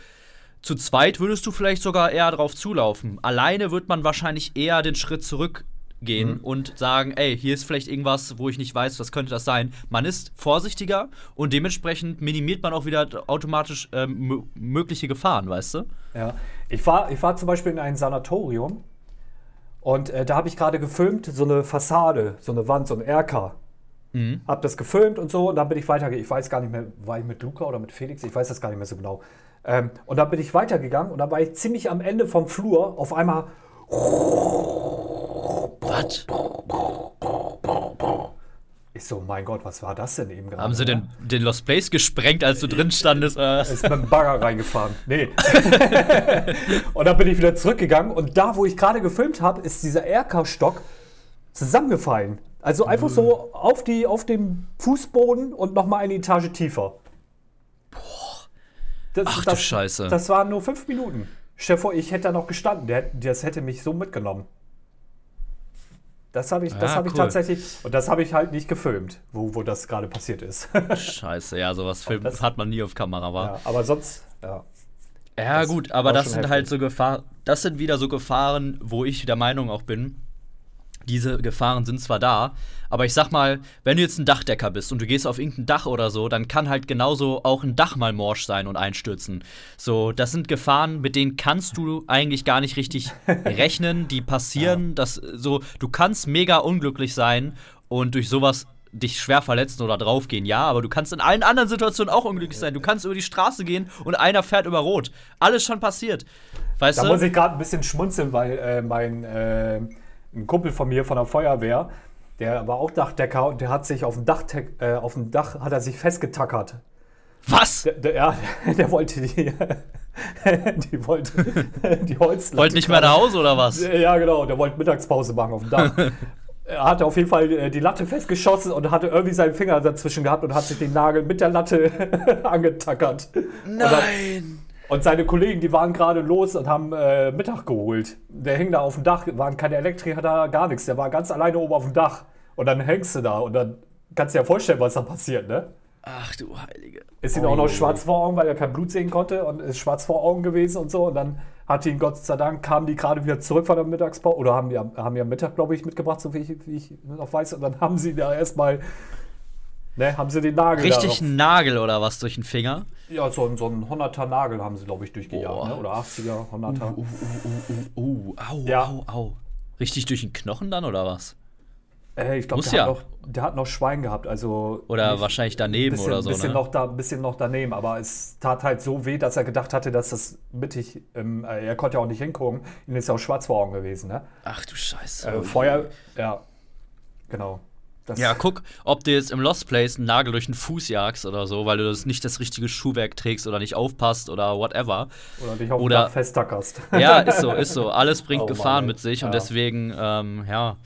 zu zweit würdest du vielleicht sogar eher drauf zulaufen. Alleine wird man wahrscheinlich eher den Schritt zurück gehen mhm. und sagen, ey, hier ist vielleicht irgendwas, wo ich nicht weiß, was könnte das sein. Man ist vorsichtiger und dementsprechend minimiert man auch wieder automatisch ähm, mögliche Gefahren, weißt du? Ja, ich war, ich war zum Beispiel in ein Sanatorium und äh, da habe ich gerade gefilmt, so eine Fassade, so eine Wand, so ein Erker. Mhm. Hab das gefilmt und so und dann bin ich weitergegangen. Ich weiß gar nicht mehr, war ich mit Luca oder mit Felix? Ich weiß das gar nicht mehr so genau. Ähm, und dann bin ich weitergegangen und dann war ich ziemlich am Ende vom Flur. Auf einmal was? Ich so, mein Gott, was war das denn eben gerade? Haben sie den, den Lost Place gesprengt, als du drin standest? Äh? Ist mit dem Bagger reingefahren. Nee. *laughs* und dann bin ich wieder zurückgegangen und da, wo ich gerade gefilmt habe, ist dieser RK-Stock zusammengefallen. Also einfach so auf, die, auf dem Fußboden und nochmal eine Etage tiefer. Boah. Das, Ach das, du Scheiße. Das waren nur fünf Minuten. Stell dir vor, ich hätte da noch gestanden. Das hätte mich so mitgenommen. Das habe ich, das ah, hab ich tatsächlich, und das habe ich halt nicht gefilmt, wo, wo das gerade passiert ist. *laughs* Scheiße, ja, sowas filmt, das, hat man nie auf Kamera, war. Ja, aber sonst, ja. Ja, gut, aber das sind heftig. halt so Gefahren, das sind wieder so Gefahren, wo ich der Meinung auch bin, diese Gefahren sind zwar da, aber ich sag mal, wenn du jetzt ein Dachdecker bist und du gehst auf irgendein Dach oder so, dann kann halt genauso auch ein Dach mal morsch sein und einstürzen. So, das sind Gefahren, mit denen kannst du eigentlich gar nicht richtig *laughs* rechnen, die passieren, ja. das so, du kannst mega unglücklich sein und durch sowas dich schwer verletzen oder draufgehen, ja, aber du kannst in allen anderen Situationen auch unglücklich sein. Du kannst über die Straße gehen und einer fährt über Rot. Alles schon passiert. Weißt da du? muss ich gerade ein bisschen schmunzeln, weil äh, mein äh ein Kumpel von mir von der Feuerwehr, der war auch Dachdecker und der hat sich auf dem Dach, äh, auf dem Dach hat er sich festgetackert. Was? Der, der, ja, *laughs* der wollte die, *laughs* die wollte *laughs* die Holzlatte. Wollte nicht mehr nach Hause oder was? Ja, genau. Der wollte Mittagspause machen auf dem Dach. er hatte auf jeden Fall äh, die Latte festgeschossen und hatte irgendwie seinen Finger dazwischen gehabt und hat sich den Nagel mit der Latte angetackert. Nein! Und seine Kollegen, die waren gerade los und haben äh, Mittag geholt. Der hing da auf dem Dach, waren keine Elektriker da, gar nichts. Der war ganz alleine oben auf dem Dach. Und dann hängst du da und dann kannst du dir ja vorstellen, was da passiert, ne? Ach du Heilige. Ist ihm oh. auch noch schwarz vor Augen, weil er kein Blut sehen konnte und ist schwarz vor Augen gewesen und so. Und dann hat ihn Gott sei Dank, kamen die gerade wieder zurück von der Mittagspause oder haben die, haben Mittag, glaube ich, mitgebracht, so wie ich, wie ich noch weiß. Und dann haben sie da erstmal Ne, haben sie den Nagel Richtig einen Nagel oder was durch den Finger? Ja, so, so einen 100er Nagel haben sie, glaube ich, durchgejagt. Ne? Oder 80er, 100er. Uh, uh, uh, uh, uh, au, ja. au, au. Richtig durch den Knochen dann oder was? Äh, ich glaube, der, ja. hat noch- der hat noch Schwein gehabt. Also Oder nicht- wahrscheinlich daneben bisschen, oder so. bisschen, Ne? noch da, bisschen noch daneben, aber es tat halt so weh, dass er gedacht hatte, dass das mittig, ähm, äh, er konnte ja auch nicht hingucken, ihm ist ja auch schwarz vor Augen gewesen, ne? Ach du Scheiße. Äh, Feuer, ja, genau. Das, Ja, guck, ob du jetzt im Lost Place einen Nagel durch den Fuß jagst oder so, weil du das nicht das richtige Schuhwerk trägst oder nicht aufpasst oder whatever. oder dich auf oder- festtackerst. *laughs* Ja, ist so, ist so. Alles *laughs* bringt Oh Mann, Gefahren ey. mit sich und Ja. deswegen, ähm, ja.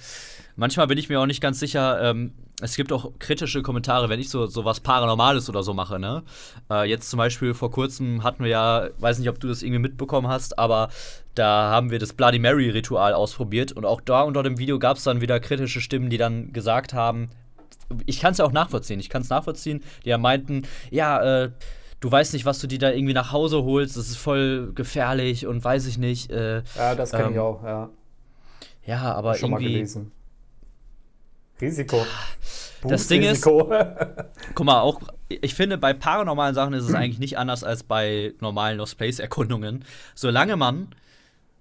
Manchmal bin ich mir auch nicht ganz sicher. Ähm, es gibt auch kritische Kommentare, wenn ich so, so was Paranormales oder so mache, ne? Äh, jetzt zum Beispiel vor kurzem hatten wir ja, weiß nicht, ob du das irgendwie mitbekommen hast, aber da haben wir das Bloody Mary-Ritual ausprobiert und auch da unter dem Video gab es dann wieder kritische Stimmen, die dann gesagt haben, ich kann es ja auch nachvollziehen, ich kann es nachvollziehen, die ja meinten, ja, äh, du weißt nicht, was du dir da irgendwie nach Hause holst, das ist voll gefährlich und weiß ich nicht. Äh, Ja, das kenne ich Ähm, auch, ja. ja, aber Schon mal irgendwie. gelesen. Risiko. Das Ding ist-. *laughs* Guck mal, auch, ich finde, bei paranormalen Sachen ist es *clears throat* eigentlich nicht anders als bei normalen Lost Place-Erkundungen. Solange man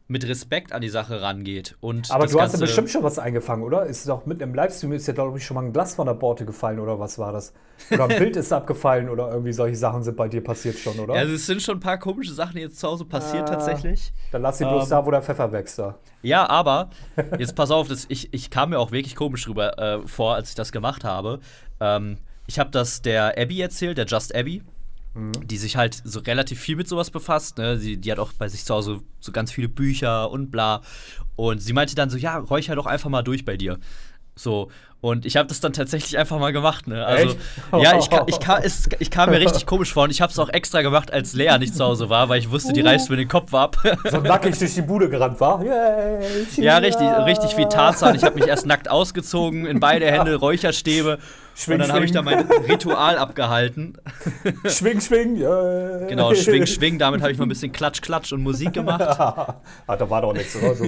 mit Respekt an die Sache rangeht und. aber du hast ja bestimmt schon was eingefangen, oder? Ist doch mitten im Livestream ist ja, glaube ich, schon mal ein Glas von der Borte gefallen, oder was war das? Oder ein *laughs* Bild ist abgefallen oder irgendwie solche Sachen sind bei dir passiert schon, oder? Ja, also es sind schon ein paar komische Sachen die jetzt zu Hause passiert, Ah. tatsächlich. Dann lass sie bloß Ähm, da, wo der Pfeffer wächst da. Ja, aber *laughs* jetzt pass auf, das, ich, ich kam mir auch wirklich komisch rüber äh, vor, als ich das gemacht habe. Ähm, ich habe das der Abby erzählt, der Just Abby, die sich halt so relativ viel mit sowas befasst. Ne? Sie, die hat auch bei sich zu Hause so ganz viele Bücher und bla. Und sie meinte dann so, ja, räucher doch einfach mal durch bei dir. So, und ich habe das dann tatsächlich einfach mal gemacht, ne? Also, Echt? ja, ich, ich, ka- es, ich kam mir richtig komisch vor und ich habe es auch extra gemacht, als Lea nicht zu Hause war, weil ich wusste, die reißt mir den Kopf ab. *laughs* So nackig durch die Bude gerannt war. Yay, Ja, richtig, richtig wie Tarzan. Ich habe mich erst nackt ausgezogen, in beide Hände Räucherstäbe. Schwing, und dann habe ich da mein Ritual abgehalten. Schwing, schwing. Yeah. Genau, schwing, schwing. Damit habe ich mal ein bisschen Klatsch, Klatsch und Musik gemacht. *laughs* ah, da war doch nichts, oder? So.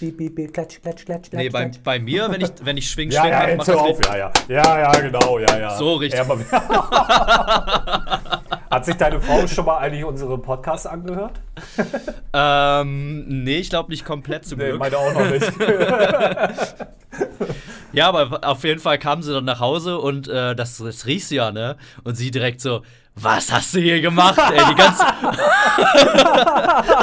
Piep, piep, piep, klatsch, klatsch, klatsch, Nee, bei, klatsch. bei mir, wenn ich, wenn ich schwing, Ja, schwing, ja, mach, jetzt mach das auf. Ja, ja. Ja, ja, genau, ja, ja. So richtig. Ja, *laughs* Hat sich deine Frau schon mal eigentlich unsere Podcasts angehört? Ähm, nee, ich glaube nicht komplett zum Nee, Glück. meine auch noch nicht. *laughs* Ja, aber auf jeden Fall kam sie dann nach Hause und äh, das, das riech sie ja, ne? Und sie direkt so, was hast du hier gemacht, ey? Die ganze. *laughs*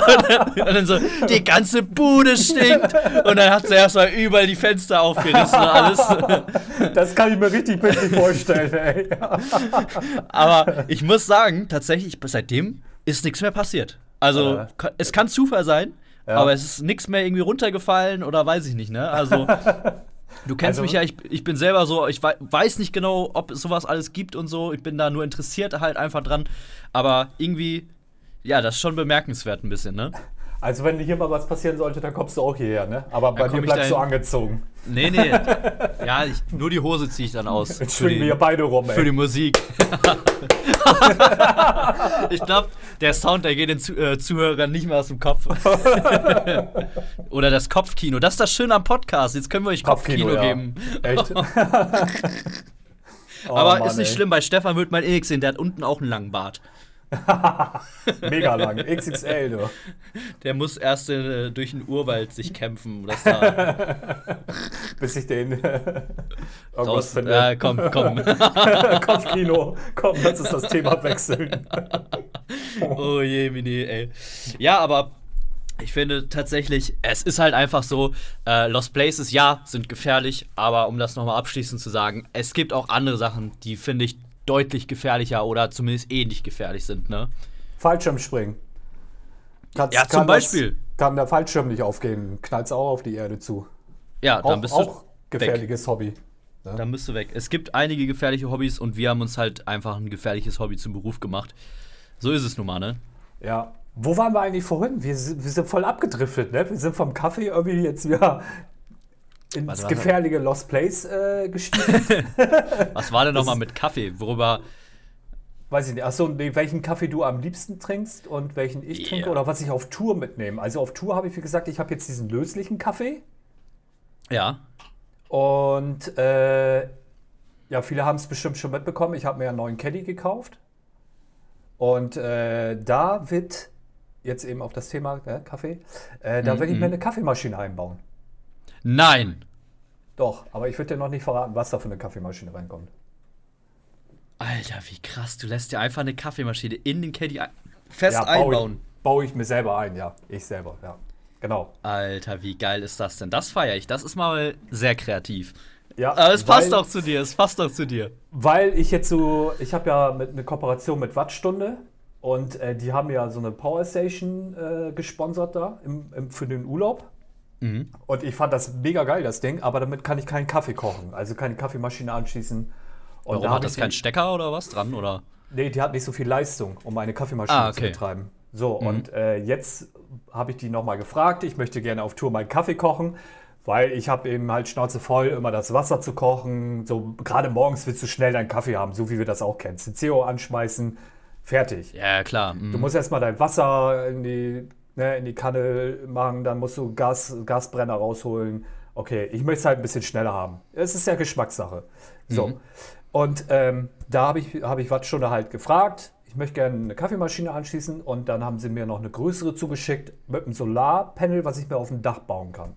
und, dann, und dann so, die ganze Bude stinkt. Und dann hat sie erstmal überall die Fenster aufgerissen und alles. *laughs* Das kann ich mir richtig bildlich vorstellen, ey. *laughs* Aber ich muss sagen, tatsächlich, seitdem ist nichts mehr passiert. Also, ka- es kann Zufall sein, Ja. aber es ist nichts mehr irgendwie runtergefallen oder weiß ich nicht, ne? Also. Du kennst Also- mich ja, ich, ich bin selber so, ich wei- weiß nicht genau, ob es sowas alles gibt und so. Ich bin da nur interessiert halt einfach dran. Aber irgendwie, ja, das ist schon bemerkenswert ein bisschen, ne? Also, wenn hier mal was passieren sollte, dann kommst du auch hierher, ne? Aber bei ich bleibst du angezogen. Nee, nee. *laughs* ja, ich, nur die Hose ziehe ich dann aus. Jetzt schwingen wir beide rum, für die ey. Musik. *laughs* ich glaube, der Sound, der geht den Zu äh, Zuhörern nicht mehr aus dem Kopf. *laughs* Oder das Kopfkino. Das ist das Schöne am Podcast. Jetzt können wir euch Kopfkino, ja. geben. Echt? Oh, Aber Mann, ist nicht ey. schlimm, bei Stefan wird man eh nichts sehen. Der hat unten auch einen langen Bart. *laughs* Mega lang. XXL, du. Der muss erst äh, durch den Urwald sich kämpfen. *laughs* Bis ich den äh, irgendwas raus, finde. äh, komm, komm. *laughs* Kopfkino. Komm, lass uns das Thema wechseln. oh je, Mini, ey. Ja, aber ich finde tatsächlich, es ist halt einfach so, äh, Lost Places, ja, sind gefährlich, aber um das nochmal abschließend zu sagen, es gibt auch andere Sachen, die finde ich deutlich gefährlicher oder zumindest ähnlich gefährlich sind, ne? Fallschirmspringen. Kannst- Ja, zum kann das- Beispiel. Kann der Fallschirm nicht aufgehen, knallt's auch auf die Erde zu. Ja, dann Auch, bist du. auch gefährliches Hobby. Dann bist du weg. Es gibt einige gefährliche Hobbys und wir haben uns halt einfach ein gefährliches Hobby zum Beruf gemacht. So ist es nun mal, ne? Ja. Wo waren wir eigentlich vorhin? Wir sind, wir sind voll abgedriftet, ne? Wir sind vom Kaffee irgendwie jetzt wieder ins Warte, warte. gefährliche Lost Place äh, gestiegen. *laughs* Was war denn nochmal mit Kaffee? Worüber. Weiß ich nicht. Achso, nee, welchen Kaffee du am liebsten trinkst und welchen ich Ja. trinke oder was ich auf Tour mitnehme. Also auf Tour habe ich, wie gesagt, ich habe jetzt diesen löslichen Kaffee. Ja. Und äh, ja, viele haben es bestimmt schon mitbekommen. Ich habe mir einen neuen Caddy gekauft. Und äh, da wird jetzt eben auf das Thema äh, Kaffee, äh, da werde ich mir eine Kaffeemaschine einbauen. Nein. Doch, aber ich würde dir noch nicht verraten, was da für eine Kaffeemaschine reinkommt. Alter, wie krass. Du lässt dir einfach eine Kaffeemaschine in den Caddy fest ja, baue einbauen. Ich, baue ich mir selber ein, ja. Ich selber, ja. Genau. Alter, wie geil ist das denn? Das feiere ich. Das ist mal sehr kreativ. Ja, Aber es passt weil- auch zu dir. Es passt auch zu dir. Weil ich jetzt so, ich habe ja mit, eine Kooperation mit Wattstunde und äh, die haben ja so eine Powerstation äh, gesponsert da im, im, für den Urlaub. Mhm. Und ich fand das mega geil, das Ding, aber damit kann ich keinen Kaffee kochen, also keine Kaffeemaschine anschließen. Und Warum da hat das keinen Stecker oder was dran? Oder? Nee, die hat nicht so viel Leistung, um eine Kaffeemaschine Ah, zu okay. betreiben. So, und äh, jetzt habe ich die nochmal gefragt. Ich möchte gerne auf Tour meinen Kaffee kochen, weil ich habe eben halt Schnauze voll, immer das Wasser zu kochen. So, gerade morgens willst du schnell deinen Kaffee haben, so wie wir das auch kennen. CCO anschmeißen, fertig. Ja, klar. mhm. Du musst erstmal dein Wasser in die, ne, in die Kanne machen, dann musst du Gas, Gasbrenner rausholen. Okay, ich möchte es halt ein bisschen schneller haben. Es ist ja Geschmackssache. So. Und ähm, da habe ich, hab ich Wattstunde halt gefragt. Ich möchte gerne eine Kaffeemaschine anschließen und dann haben sie mir noch eine größere zugeschickt mit einem Solarpanel, was ich mir auf dem Dach bauen kann.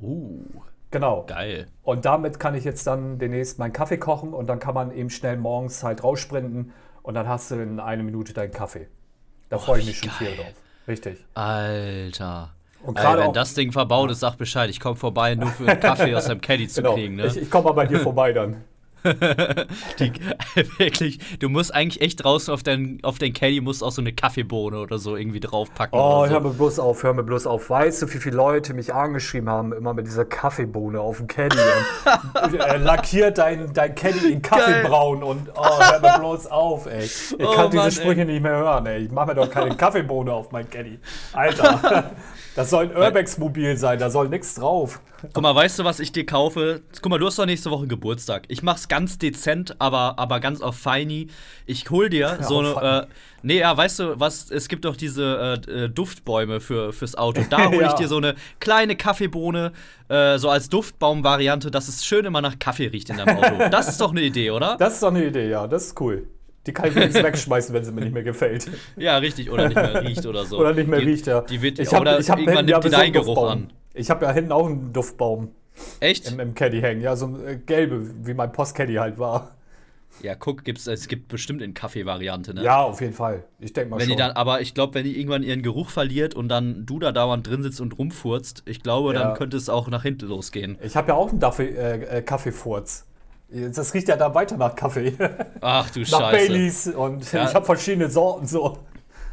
Uh, Genau. geil. Und damit kann ich jetzt dann demnächst meinen Kaffee kochen und dann kann man eben schnell morgens halt raussprinten und dann hast du in einer Minute deinen Kaffee. Da freue ich mich schon geil. viel drauf. Richtig. Alter. Und Ey, wenn das Ding verbaut ist, sag Bescheid. Ich komme vorbei, nur für einen Kaffee *laughs* aus deinem Caddy zu Genau. kriegen. Ne? Ich, ich komme mal bei dir vorbei dann. *laughs* Die, *laughs* wirklich, du musst eigentlich echt draußen auf dein, auf dein Caddy musst auch so eine Kaffeebohne oder so irgendwie draufpacken. Oh, so. hör mir bloß auf, hör mir bloß auf. Weißt du, wie viele Leute mich angeschrieben haben, immer mit dieser Kaffeebohne auf dem Caddy und *laughs* äh, lackiert dein, dein Caddy in Kaffeebraun und oh, hör mir bloß auf, ey. Ich Oh, kann diese Mann, Sprüche nicht mehr hören, ey. Ich mach mir doch keine Kaffeebohne auf mein Caddy. Alter, das soll ein Urbex-Mobil sein, da soll nichts drauf. Guck mal, weißt du, was ich dir kaufe? Guck mal, du hast doch nächste Woche Geburtstag. Ich mach's ganz dezent, aber, aber ganz auf feini. Ich hol dir so auf eine. Äh, nee, ja, weißt du, was? Es gibt doch diese äh, äh, Duftbäume für, fürs Auto. Da *laughs* hole ich Ja. dir so eine kleine Kaffeebohne, äh, so als Duftbaum-Variante, dass es schön immer nach Kaffee riecht in deinem Auto. *laughs* Das ist doch eine Idee, oder? Das ist doch eine Idee, ja, das ist cool. Die kann ich wenigstens *laughs* wegschmeißen, wenn sie mir nicht mehr gefällt. Ja, richtig. Oder nicht mehr riecht oder so. Oder nicht mehr die, riecht, ja. Die wird, ich hab, oder ich hab irgendwann hinten ja nimmt die deinen einen Geruch an. Ich habe ja hinten auch einen Duftbaum Echt? im, im Caddy hängen. Ja, so ein äh, gelbe, wie mein Postcaddy halt war. Ja, guck, gibt's, es gibt bestimmt in Kaffee-Variante, ne? Ja, auf jeden Fall. Ich denke mal Wenn schon. die dann, aber ich glaube, wenn die irgendwann ihren Geruch verliert und dann du da dauernd drin sitzt und rumfurzt, ich glaube, Ja. dann könnte es auch nach hinten losgehen. ich habe ja auch einen Kaffee, äh, äh, Kaffeefurz. Das riecht ja da weiter nach Kaffee. Ach du *laughs* nach Scheiße. Baileys und Ja. ich habe verschiedene Sorten so.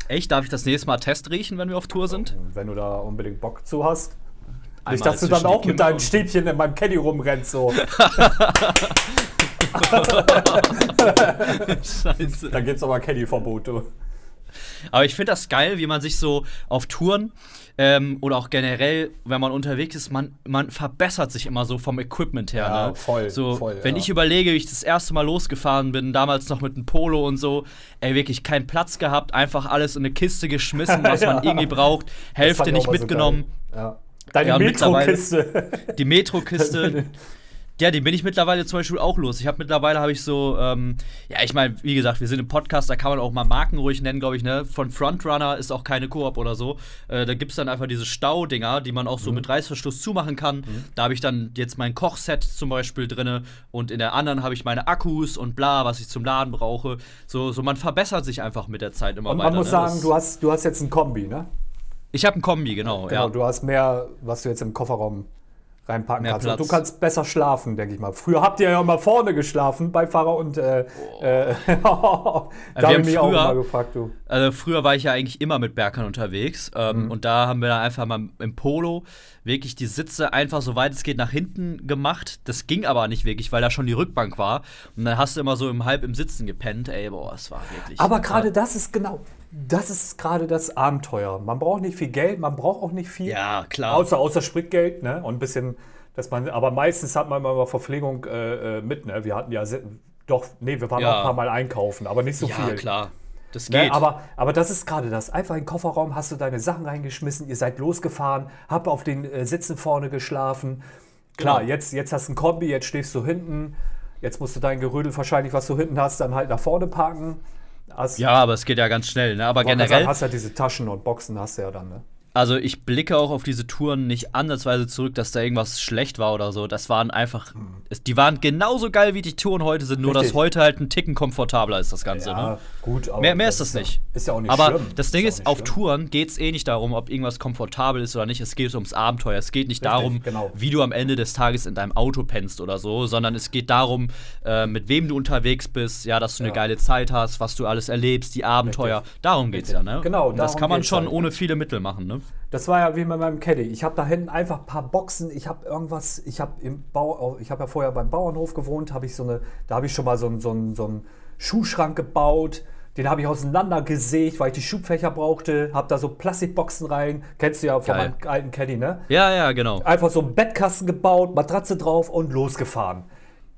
Echt? Darf ich das nächste Mal Test riechen, wenn wir auf Tour sind? Wenn du da unbedingt Bock zu hast. Nicht, dass du dann auch mit deinen Stäbchen in meinem Caddy rumrennst so. *laughs* Scheiße. Da gibt's aber Caddy-Verbote. Aber ich finde das geil, wie man sich so auf Touren ähm, oder auch generell, wenn man unterwegs ist, man, man verbessert sich immer so vom Equipment her. Ja, ne? voll, So, voll, wenn ja. ich überlege, wie ich das erste Mal losgefahren bin, damals noch mit einem Polo und so, ey, wirklich keinen Platz gehabt, einfach alles in eine Kiste geschmissen, was *laughs* man Ja. irgendwie braucht, Hälfte nicht so mitgenommen. geil. Ja. Deine Ja, Metro-Kiste. Die Metro-Kiste. *laughs* Ja, die bin ich mittlerweile zum Beispiel auch los. Ich habe mittlerweile habe ich so, ähm, ja, ich meine, wie gesagt, wir sind im Podcast, da kann man auch mal Marken ruhig nennen, glaube ich, ne? Von Frontrunner ist auch keine Koop oder so. Äh, da gibt es dann einfach diese Staudinger, die man auch so mit Reißverschluss zumachen kann. Da habe ich dann jetzt mein Kochset zum Beispiel drinne und in der anderen habe ich meine Akkus und bla, was ich zum Laden brauche. So, so man verbessert sich einfach mit der Zeit immer Und weiter. man muss ne? sagen, Das- du hast, du hast jetzt ein Kombi, ne? Ich habe ein Kombi, genau. Genau, ja. du hast mehr, was du jetzt im Kofferraum reinpacken Mehr kannst. Und Platz. du kannst besser schlafen, denke ich mal. Früher habt ihr ja immer vorne geschlafen, Beifahrer und äh, äh, *laughs* da wir habe ich haben mich auch früher- immer gefragt, du. Also früher war ich ja eigentlich immer mit Berkern unterwegs ähm, Mhm. und da haben wir dann einfach mal im Polo wirklich die Sitze einfach so weit es geht nach hinten gemacht. Das ging aber nicht wirklich, weil da schon die Rückbank war und dann hast du immer so im halb im Sitzen gepennt. Ey, boah, es war wirklich. Aber gerade das ist genau, das ist gerade das Abenteuer. Man braucht nicht viel Geld, man braucht auch nicht viel. ja klar. Außer, außer Spritgeld, ne? Und ein bisschen, dass man, aber meistens hat man immer Verpflegung äh, äh, mit, ne? Wir hatten ja, doch, nee, wir waren Ja. auch ein paar Mal einkaufen, aber nicht so ja viel. klar, das geht. Ne, aber, aber das ist gerade das. Einfach in den Kofferraum hast du deine Sachen reingeschmissen, ihr seid losgefahren, habt auf den äh, Sitzen vorne geschlafen. Klar, Genau. jetzt, jetzt hast du ein Kombi, jetzt stehst du hinten. Jetzt musst du dein Gerödel wahrscheinlich, was du hinten hast, dann halt nach vorne parken. Hast, ja, aber es geht ja ganz schnell. Ne? Aber generell sagen, hast ja diese Taschen und Boxen hast du ja dann, ne? Also ich blicke auch auf diese Touren nicht ansatzweise zurück, dass da irgendwas schlecht war oder so. Das waren einfach, es, die waren genauso geil wie die Touren heute sind, nur Richtig. dass heute halt ein Ticken komfortabler ist das Ganze. Ja, ne? gut, aber Mehr, mehr ist das ja- nicht. ist ja auch nicht Aber schlimm. das Ding Ist ist, auf schlimm. Touren geht es eh nicht darum, ob irgendwas komfortabel ist oder nicht. Es geht ums Abenteuer. Es geht nicht Richtig, darum, genau. wie du am Ende des Tages in deinem Auto pennst oder so, sondern es geht darum, äh, mit wem du unterwegs bist, ja, dass du eine Ja. geile Zeit hast, was du alles erlebst, die Abenteuer. Darum geht's ja, ne? Genau, Und das kann man schon halt. ohne viele Mittel machen, ne? Das war ja wie mit meinem Caddy. Ich habe da hinten einfach ein paar Boxen. Ich habe irgendwas, ich habe im Bau, ich habe ja vorher beim Bauernhof gewohnt, habe ich so eine, da habe ich schon mal so einen, so einen, so einen Schuhschrank gebaut. Den habe ich auseinandergesägt, weil ich die Schubfächer brauchte. Habe da so Plastikboxen rein. Kennst du ja von Geil. meinem alten Caddy, ne? Ja, ja, genau. Einfach so einen Bettkasten gebaut, Matratze drauf und losgefahren.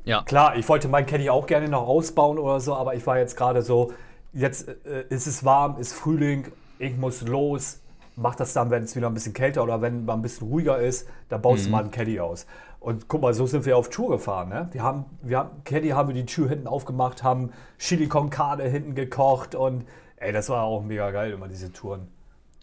Ja. Klar, ich wollte meinen Caddy auch gerne noch ausbauen oder so, aber ich war jetzt gerade so, jetzt äh, ist es warm, ist Frühling, ich muss los, mach das dann, wenn es wieder ein bisschen kälter oder wenn mal ein bisschen ruhiger ist, da baust Mhm. du mal einen Caddy aus. Und guck mal, so sind wir auf Tour gefahren. Ne? Wir haben, wir haben, Caddy haben wir die Tür hinten aufgemacht, haben Chili con Carne hinten gekocht und ey, das war auch mega geil, immer diese Touren.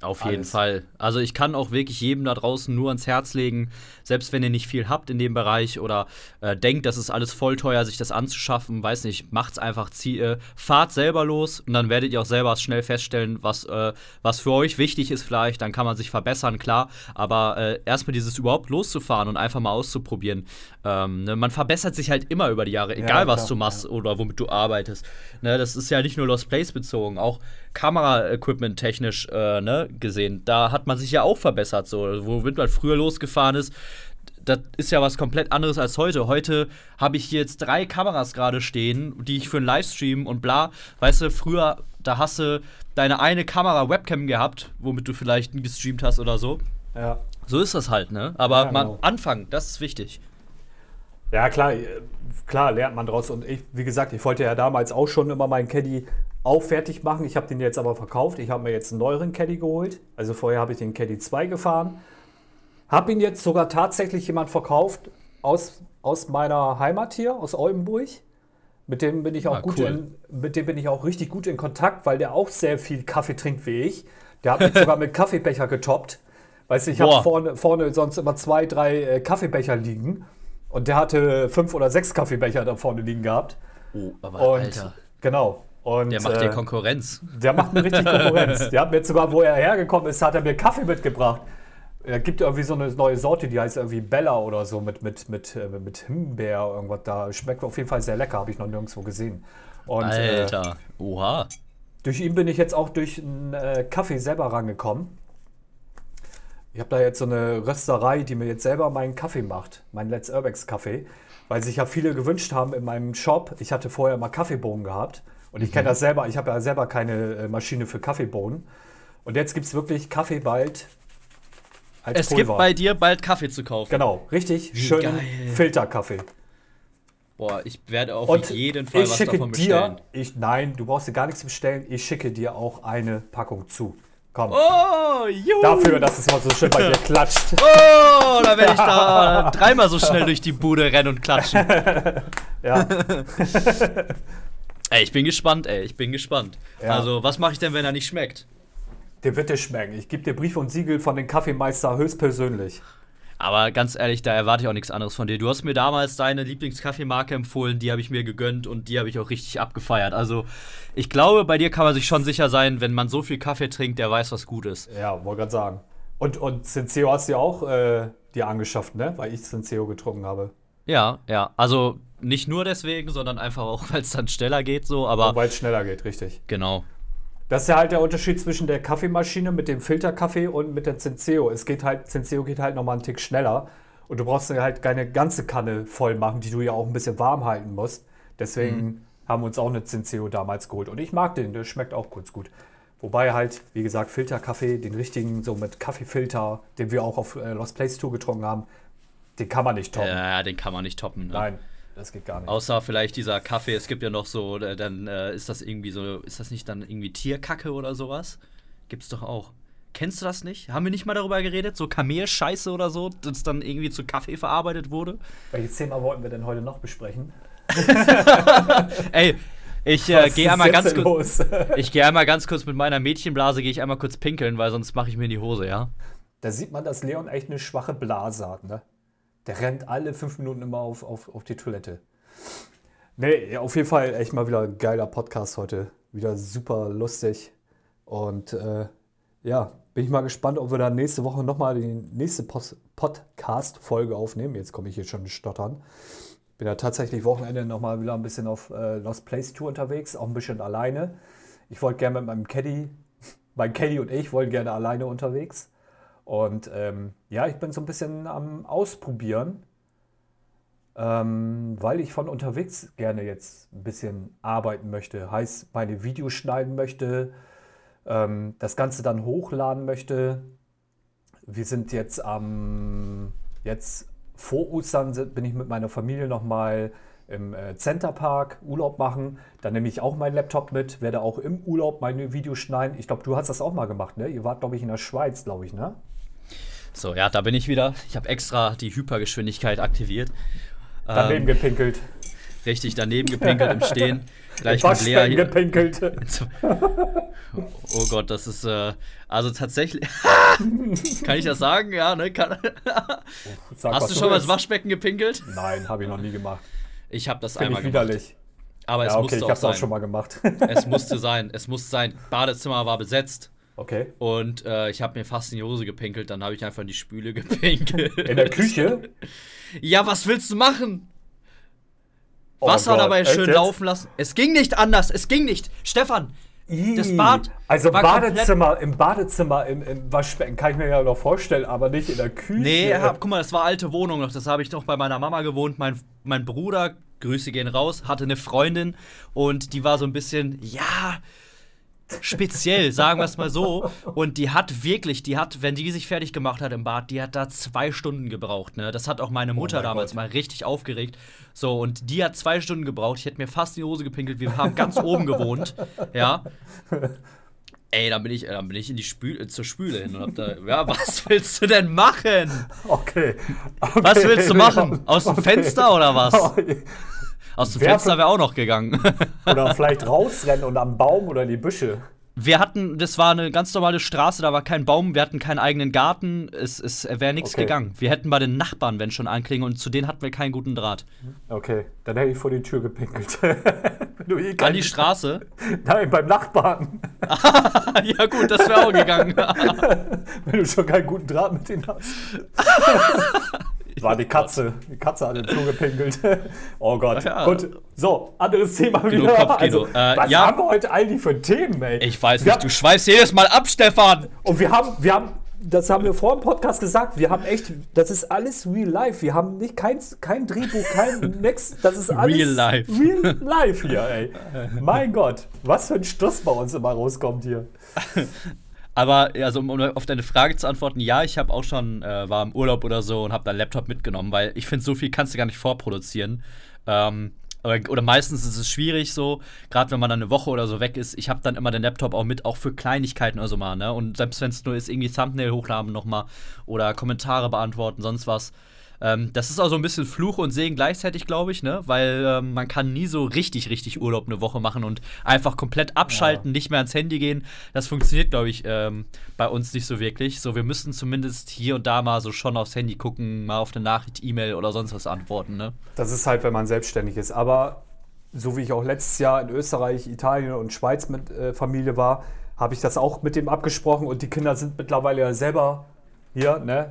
Auf jeden Alles. Fall. Also ich kann auch wirklich jedem da draußen nur ans Herz legen, selbst wenn ihr nicht viel habt in dem Bereich oder äh, denkt, das ist alles voll teuer, sich das anzuschaffen, weiß nicht, macht's einfach, zieh, äh, fahrt selber los und dann werdet ihr auch selber schnell feststellen, was, äh, was für euch wichtig ist vielleicht, dann kann man sich verbessern, klar, aber äh, erstmal dieses überhaupt loszufahren und einfach mal auszuprobieren. Ähm, ne, man verbessert sich halt immer über die Jahre, egal was klar, du machst oder womit du arbeitest. Ne, das ist ja nicht nur Lost Place bezogen, auch Kamera-Equipment technisch äh, ne, gesehen. Da hat man sich ja auch verbessert, so womit man früher losgefahren ist. Das ist ja was komplett anderes als heute. Heute habe ich hier jetzt drei Kameras gerade stehen, die ich für einen Livestream und bla. Weißt du, früher, da hast du deine eine Kamera Webcam gehabt, womit du vielleicht gestreamt hast oder so. Ja. So ist das halt, ne? Aber Ja, man genau. anfangen, das ist wichtig. Ja, klar, äh, klar lernt man draus. Und ich, wie gesagt, ich wollte ja damals auch schon immer meinen Caddy auch fertig machen. Ich habe den jetzt aber verkauft. Ich habe mir jetzt einen neueren Caddy geholt. Also vorher habe ich den Caddy 2 gefahren. Habe ihn jetzt sogar tatsächlich jemand verkauft aus, aus meiner Heimat hier, aus Oldenburg. Mit dem bin ich auch Ah, gut cool. in, mit dem bin ich auch richtig gut in Kontakt, weil der auch sehr viel Kaffee trinkt wie ich. Der hat mich sogar mit Kaffeebecher getoppt. Weißt du, ich habe vorne, vorne sonst immer zwei, drei äh, Kaffeebecher liegen. Und der hatte fünf oder sechs Kaffeebecher da vorne liegen gehabt. Oh, aber Und Alter, genau. Und, der macht äh, dir Konkurrenz. der macht mir richtig Konkurrenz. *laughs* Der hat mir jetzt sogar, wo er hergekommen ist, hat er mir Kaffee mitgebracht. Er gibt irgendwie so eine neue Sorte, die heißt irgendwie Bella oder so mit, mit, mit, äh, mit Himbeer, irgendwas da. Schmeckt auf jeden Fall sehr lecker, habe ich noch nirgendwo gesehen. Und äh, Alter, oha. durch ihn bin ich jetzt auch durch einen äh, Kaffee selber rangekommen. Ich habe da jetzt so eine Rösterei, die mir jetzt selber meinen Kaffee macht, meinen Let's Urbex Kaffee, weil sich ja viele gewünscht haben in meinem Shop. Ich hatte vorher mal Kaffeebohnen gehabt und ich kenne das selber. Ich habe ja selber keine äh, Maschine für Kaffeebohnen. Und jetzt gibt es wirklich Kaffee bald als Es gibt bei dir bald Kaffee zu kaufen. Genau, richtig Wie schönen geil. Filterkaffee. Boah, ich werde auf Und jeden Fall ich was schicke davon dir, bestellen. ich, nein, du brauchst dir gar nichts bestellen. Ich schicke dir auch eine Packung zu. Komm. Oh, juhu. Dafür, dass es mal so schön bei dir *laughs* klatscht. Oh, da werde ich da *laughs* dreimal so schnell durch die Bude rennen und klatschen. *laughs* Ja, Ey, ich bin gespannt, ey, ich bin gespannt. Ja. Also, was mache ich denn, wenn er nicht schmeckt? dir wird es schmecken. Ich gebe dir Brief und Siegel von den Kaffeemeister höchstpersönlich. Aber ganz ehrlich, da erwarte ich auch nichts anderes von dir. Du hast mir damals deine Lieblingskaffeemarke empfohlen, die habe ich mir gegönnt und die habe ich auch richtig abgefeiert. Also, ich glaube, bei dir kann man sich schon sicher sein, wenn man so viel Kaffee trinkt, der weiß, was gut ist. Ja, wollte gerade sagen. Und, und Senseo hast du ja auch äh, dir angeschafft, ne? Weil ich Senseo getrunken habe. Ja, ja. Also, nicht nur deswegen, sondern einfach auch, *laughs* weil es dann schneller geht, so, aber Weil es schneller geht, richtig. genau. Das ist ja halt der Unterschied zwischen der Kaffeemaschine mit dem Filterkaffee und mit der Senseo. Es geht halt, Senseo geht halt nochmal einen Tick schneller. Und du brauchst halt keine ganze Kanne voll machen, die du ja auch ein bisschen warm halten musst. Deswegen haben wir uns auch eine Senseo damals geholt. Und ich mag den, der schmeckt auch kurz gut. Wobei halt, wie gesagt, Filterkaffee, den richtigen, so mit Kaffeefilter, den wir auch auf äh, Lost Place Tour getrunken haben, den kann man nicht toppen. Ja, den kann man nicht toppen. Ne? Nein, das geht gar nicht. Außer vielleicht dieser Kaffee, es gibt ja noch so, äh, dann äh, ist das irgendwie so, ist das nicht dann irgendwie Tierkacke oder sowas? Gibt's doch auch. Kennst du das nicht? Haben wir nicht mal darüber geredet? So Kamelscheiße oder so, das dann irgendwie zu Kaffee verarbeitet wurde? Welches Thema wollten wir denn heute noch besprechen? *laughs* Ey, Ich äh, gehe einmal ganz kurz. *laughs* ich gehe einmal ganz kurz mit meiner Mädchenblase, gehe ich einmal kurz pinkeln, weil sonst mache ich mir in die Hose, ja. Da sieht man, dass Leon echt eine schwache Blase hat, ne? Der rennt alle fünf Minuten immer auf, auf, auf die Toilette. Nee, auf jeden Fall echt mal wieder ein geiler Podcast heute. Wieder super lustig. Und äh, ja, bin ich mal gespannt, ob wir dann nächste Woche nochmal die nächste Podcast-Folge aufnehmen. Jetzt komme ich hier schon stottern. Bin ja tatsächlich Wochenende nochmal wieder ein bisschen auf äh, Lost Place Tour unterwegs, auch ein bisschen alleine. Ich wollte gerne mit meinem Caddy, *laughs* mein Caddy und ich wollen gerne alleine unterwegs. Und ähm, ja, ich bin so ein bisschen am Ausprobieren, ähm, weil ich von unterwegs gerne jetzt ein bisschen arbeiten möchte. Heißt, meine Videos schneiden möchte, ähm, das Ganze dann hochladen möchte. Wir sind jetzt am, jetzt vor Ostern bin ich mit meiner Familie nochmal im äh, Centerpark Urlaub machen. Dann nehme ich auch meinen Laptop mit, werde auch im Urlaub meine Videos schneiden. Ich glaube, du hast das auch mal gemacht, ne? Ihr wart, glaube ich, in der Schweiz, glaube ich, ne? So, ja, da bin ich wieder. Ich habe extra die Hypergeschwindigkeit aktiviert. Daneben ähm, gepinkelt. Richtig, daneben gepinkelt im Stehen. *laughs* Gleich mit Lea gepinkelt. *laughs* oh Gott, das ist äh, also tatsächlich. *laughs* Kann ich das sagen? Ja, ne? Kann, Sag, Hast du schon mal ins Waschbecken gepinkelt? Nein, habe ich noch nie gemacht. Ich habe das Find einmal ich widerlich. gemacht. Aber ja, es okay, musste ich auch sein. auch schon mal gemacht. es musste sein. Es musste sein. Badezimmer war besetzt. Okay. Und äh, ich habe mir fast in die Hose gepinkelt, dann habe ich einfach in die Spüle *laughs* gepinkelt. In der Küche? ja, was willst du machen? Oh Wasser Gott, dabei schön laufen lassen. Es ging nicht anders, es ging nicht. Stefan, das Bad. Also Badezimmer, im Badezimmer, im, im, Waschbecken kann ich mir ja noch vorstellen, aber nicht in der Küche. Nee, hab, guck mal, das war alte Wohnung noch. Das habe ich noch bei meiner Mama gewohnt. Mein, mein Bruder, Grüße gehen raus, hatte eine Freundin und die war so ein bisschen, ja, speziell, sagen wir es mal so. Und die hat wirklich, die hat, wenn die sich fertig gemacht hat im Bad, die hat da zwei Stunden gebraucht. Ne? Das hat auch meine oh Mutter oh damals Gott. mal richtig aufgeregt. So, und die hat zwei Stunden gebraucht. Ich hätte mir fast in die Hose gepinkelt. Wir haben ganz oben gewohnt. Ja. Ey, dann bin ich, dann bin ich in die Spül zur Spüle hin und hab da, ja, was willst du denn machen? Okay. okay. Was willst du machen? Aus dem okay. Fenster oder was? Aus dem Fenster wäre auch noch gegangen. *laughs* oder vielleicht rausrennen und am Baum oder in die Büsche. Wir hatten, das war eine ganz normale Straße, da war kein Baum, wir hatten keinen eigenen Garten, es, es wäre nichts okay. gegangen. Wir hätten bei den Nachbarn, wenn schon, anklingen und zu denen hatten wir keinen guten Draht. Okay, dann hätte ich vor die Tür gepinkelt. *laughs* An die Straße? *laughs* Nein, beim Nachbarn. ja, gut, das wäre auch gegangen. wenn du schon keinen guten Draht mit denen hast. *laughs* War die Katze. Die Katze hat den Flur gepinkelt. *laughs* oh Gott. Ja. Gut. So, anderes Thema Genug wieder. Also, äh, was ja. haben wir heute eigentlich für Themen, ey? Ich weiß wir nicht, du schweifst jedes Mal ab, Stefan. Und wir haben, wir haben, das haben wir vor dem Podcast gesagt, wir haben echt, das ist alles real life. Wir haben nicht kein, kein Drehbuch, kein *laughs* Next, das ist alles real life. Real life hier, ey. mein Gott, was für ein Stuss bei uns immer rauskommt hier. Aber also, um auf deine Frage zu antworten, ja, ich habe auch schon, äh, war im Urlaub oder so und habe da Laptop mitgenommen, weil ich finde, so viel kannst du gar nicht vorproduzieren. Ähm, oder meistens ist es schwierig so, gerade wenn man dann eine Woche oder so weg ist. Ich habe dann immer den Laptop auch mit, auch für Kleinigkeiten oder so mal, ne? Und selbst wenn es nur ist, irgendwie Thumbnail hochladen nochmal oder Kommentare beantworten, sonst was. Ähm, das ist auch so ein bisschen Fluch und Segen gleichzeitig, glaube ich, ne? Weil ähm, man kann nie so richtig, richtig Urlaub eine Woche machen und einfach komplett abschalten, ja. nicht mehr ans Handy gehen. Das funktioniert, glaube ich, ähm, bei uns nicht so wirklich. So, wir müssten zumindest hier und da mal so schon aufs Handy gucken, mal auf eine Nachricht, E-Mail oder sonst was antworten, ne? Das ist halt, wenn man selbstständig ist. Aber so wie ich auch letztes Jahr in Österreich, Italien und Schweiz mit äh, Familie war, habe ich das auch mit dem abgesprochen und die Kinder sind mittlerweile ja selber hier, ne?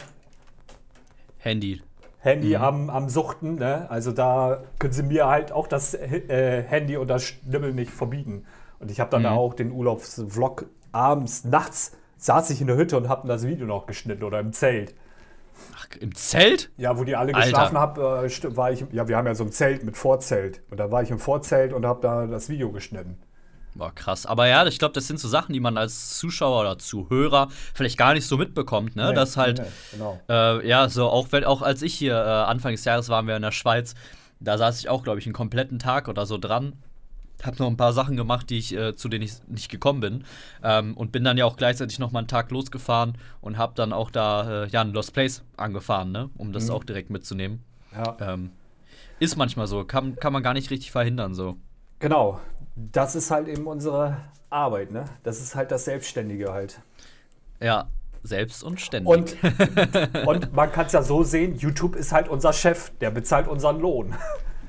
Handy. Handy mhm. am, am Suchten. Ne? Also da können sie mir halt auch das äh, Handy und das Schnibbeln nicht verbieten. Und ich habe dann mhm. auch den Urlaubsvlog abends, nachts saß ich in der Hütte und habe das Video noch geschnitten oder im Zelt. Ach, im Zelt? Ja, wo die alle geschlafen haben, äh, war ich, ja, wir haben ja so ein Zelt mit Vorzelt. Und da war ich im Vorzelt und habe da das Video geschnitten. War krass. Aber ja, ich glaube, das sind so Sachen, die man als Zuschauer oder Zuhörer vielleicht gar nicht so mitbekommt, ne? Nee, Dass halt, nee, genau. äh, ja, so auch, wenn, auch als ich hier äh, Anfang des Jahres waren wir in der Schweiz, da saß ich auch, glaube ich, einen kompletten Tag oder so dran. Hab noch ein paar Sachen gemacht, die ich, äh, zu denen ich nicht gekommen bin. Ähm, und bin dann ja auch gleichzeitig noch mal einen Tag losgefahren und hab dann auch da äh, ja, ein Lost Place angefahren, ne? Um das mhm. auch direkt mitzunehmen. Ja. Ähm, ist manchmal so, kann, kann man gar nicht richtig verhindern, so. Genau, Das ist halt eben unsere Arbeit, ne? Das ist halt das Selbstständige halt. Ja, selbst und ständig. Und, *laughs* und man kann es ja so sehen, YouTube ist halt unser Chef, der bezahlt unseren Lohn.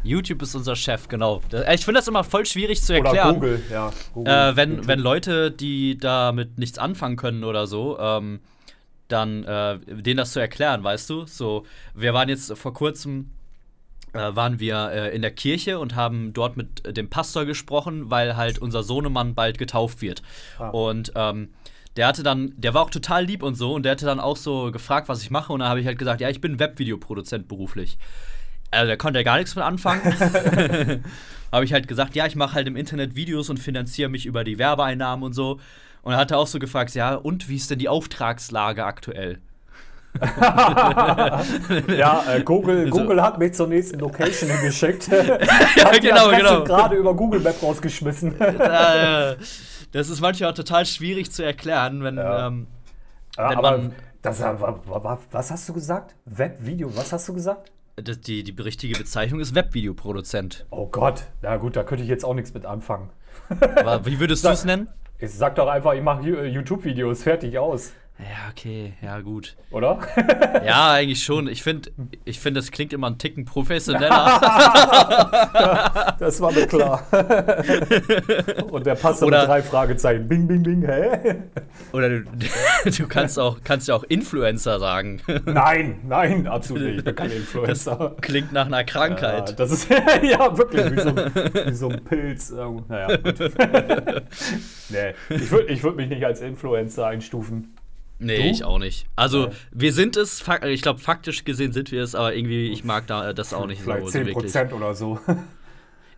YouTube ist unser Chef, genau. Ich finde das immer voll schwierig zu erklären. Oder Google, ja. Google, äh, wenn, wenn Leute, die damit nichts anfangen können oder so, ähm, dann äh, denen das zu erklären, weißt du? So, wir waren jetzt vor kurzem waren wir äh, in der Kirche und haben dort mit dem Pastor gesprochen, weil halt unser Sohnemann bald getauft wird. Ah. Und ähm, der hatte dann, der war auch total lieb und so und der hatte dann auch so gefragt, was ich mache und dann habe ich halt gesagt, ja, ich bin Webvideoproduzent beruflich. Also der konnte ja gar nichts mit anfangen. *laughs* *laughs* habe ich halt gesagt, ja, ich mache halt im Internet Videos und finanziere mich über die Werbeeinnahmen und so. Und er hatte auch so gefragt, ja, und wie ist denn die Auftragslage aktuell? *laughs* ja, äh, Google, so. Google hat mich zur nächsten Location *laughs* geschickt. ja, genau, genau. gerade über Google Map rausgeschmissen. *laughs* das ist manchmal auch total schwierig zu erklären, wenn, ja. ähm, ja, wenn man. Das, was hast du gesagt? Webvideo, was hast du gesagt? Das, die, die richtige Bezeichnung ist Webvideoproduzent. Oh Gott, na gut, da könnte ich jetzt auch nichts mit anfangen. Aber wie würdest du es nennen? Ich sag doch einfach, ich mache YouTube-Videos, fertig aus. Ja, okay, ja, gut. Oder? *laughs* ja, eigentlich schon. Ich finde, ich find, das klingt immer einen Ticken professioneller. *laughs* das war mir klar. *laughs* Und der passt mit drei Fragezeichen. Bing, bing, bing, hä? Oder du, du kannst, auch, kannst ja auch Influencer sagen. Nein, nein, absolut nicht. Ich bin kein Influencer. Das klingt nach einer Krankheit. Ja, das ist, ja, wirklich, wie so, wie so ein Pilz. Naja, gut. nee, ich würde ich würd mich nicht als Influencer einstufen. Nee, du? ich auch nicht. Also, ja. wir sind es, ich glaube, faktisch gesehen sind wir es, aber irgendwie, ich mag da das auch nicht Vielleicht so. Vielleicht 10% oder so. *laughs*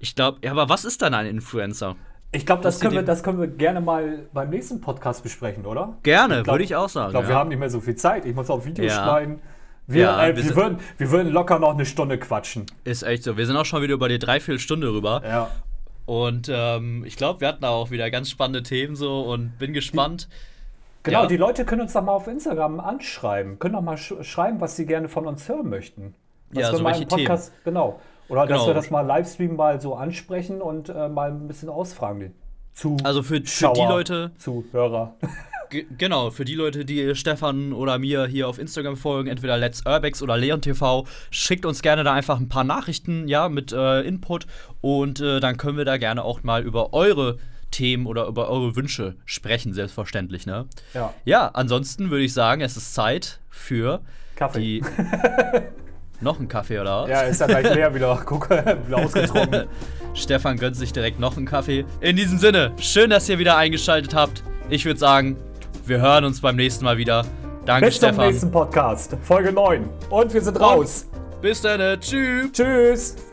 Ich glaube, ja, aber was ist dann ein Influencer? Ich glaube, das, können wir, das können wir gerne mal beim nächsten Podcast besprechen, oder? Gerne, würde ich auch sagen. Ich glaube, ja. wir haben nicht mehr so viel Zeit. Ich muss auch Videos ja. schneiden. Wir, ja, äh, wir, wir, würden, wir würden locker noch eine Stunde quatschen. Ist echt so. Wir sind auch schon wieder über die Dreiviertelstunde rüber. Ja. Und ähm, ich glaube, wir hatten auch wieder ganz spannende Themen so und bin gespannt. Die Genau, ja. die Leute können uns doch mal auf Instagram anschreiben, können doch mal sch schreiben, was sie gerne von uns hören möchten. Was ja, wir so mal im Podcast, Themen. genau. Oder genau. dass wir das mal Livestream mal so ansprechen und äh, mal ein bisschen ausfragen. Zu also für, für die Leute. Zuhörer. genau, für die Leute, die Stefan oder mir hier auf Instagram folgen, entweder Let's Urbex oder Leon TV, schickt uns gerne da einfach ein paar Nachrichten, ja, mit äh, Input und äh, dann können wir da gerne auch mal über eure Themen oder über eure Wünsche sprechen, selbstverständlich. Ne? Ja. ja, ansonsten würde ich sagen, es ist Zeit für Kaffee. die. *laughs* noch ein Kaffee oder was? Ja, ist ja gleich leer wieder. *laughs* Guck, wieder ausgetrunken. *laughs* Stefan gönnt sich direkt noch einen Kaffee. In diesem Sinne, schön, dass ihr wieder eingeschaltet habt. Ich würde sagen, wir hören uns beim nächsten Mal wieder. Danke, bis Stefan. Bis zum nächsten Podcast, Folge 9. Und wir sind raus. bis dann. Tschüss. Tschüss.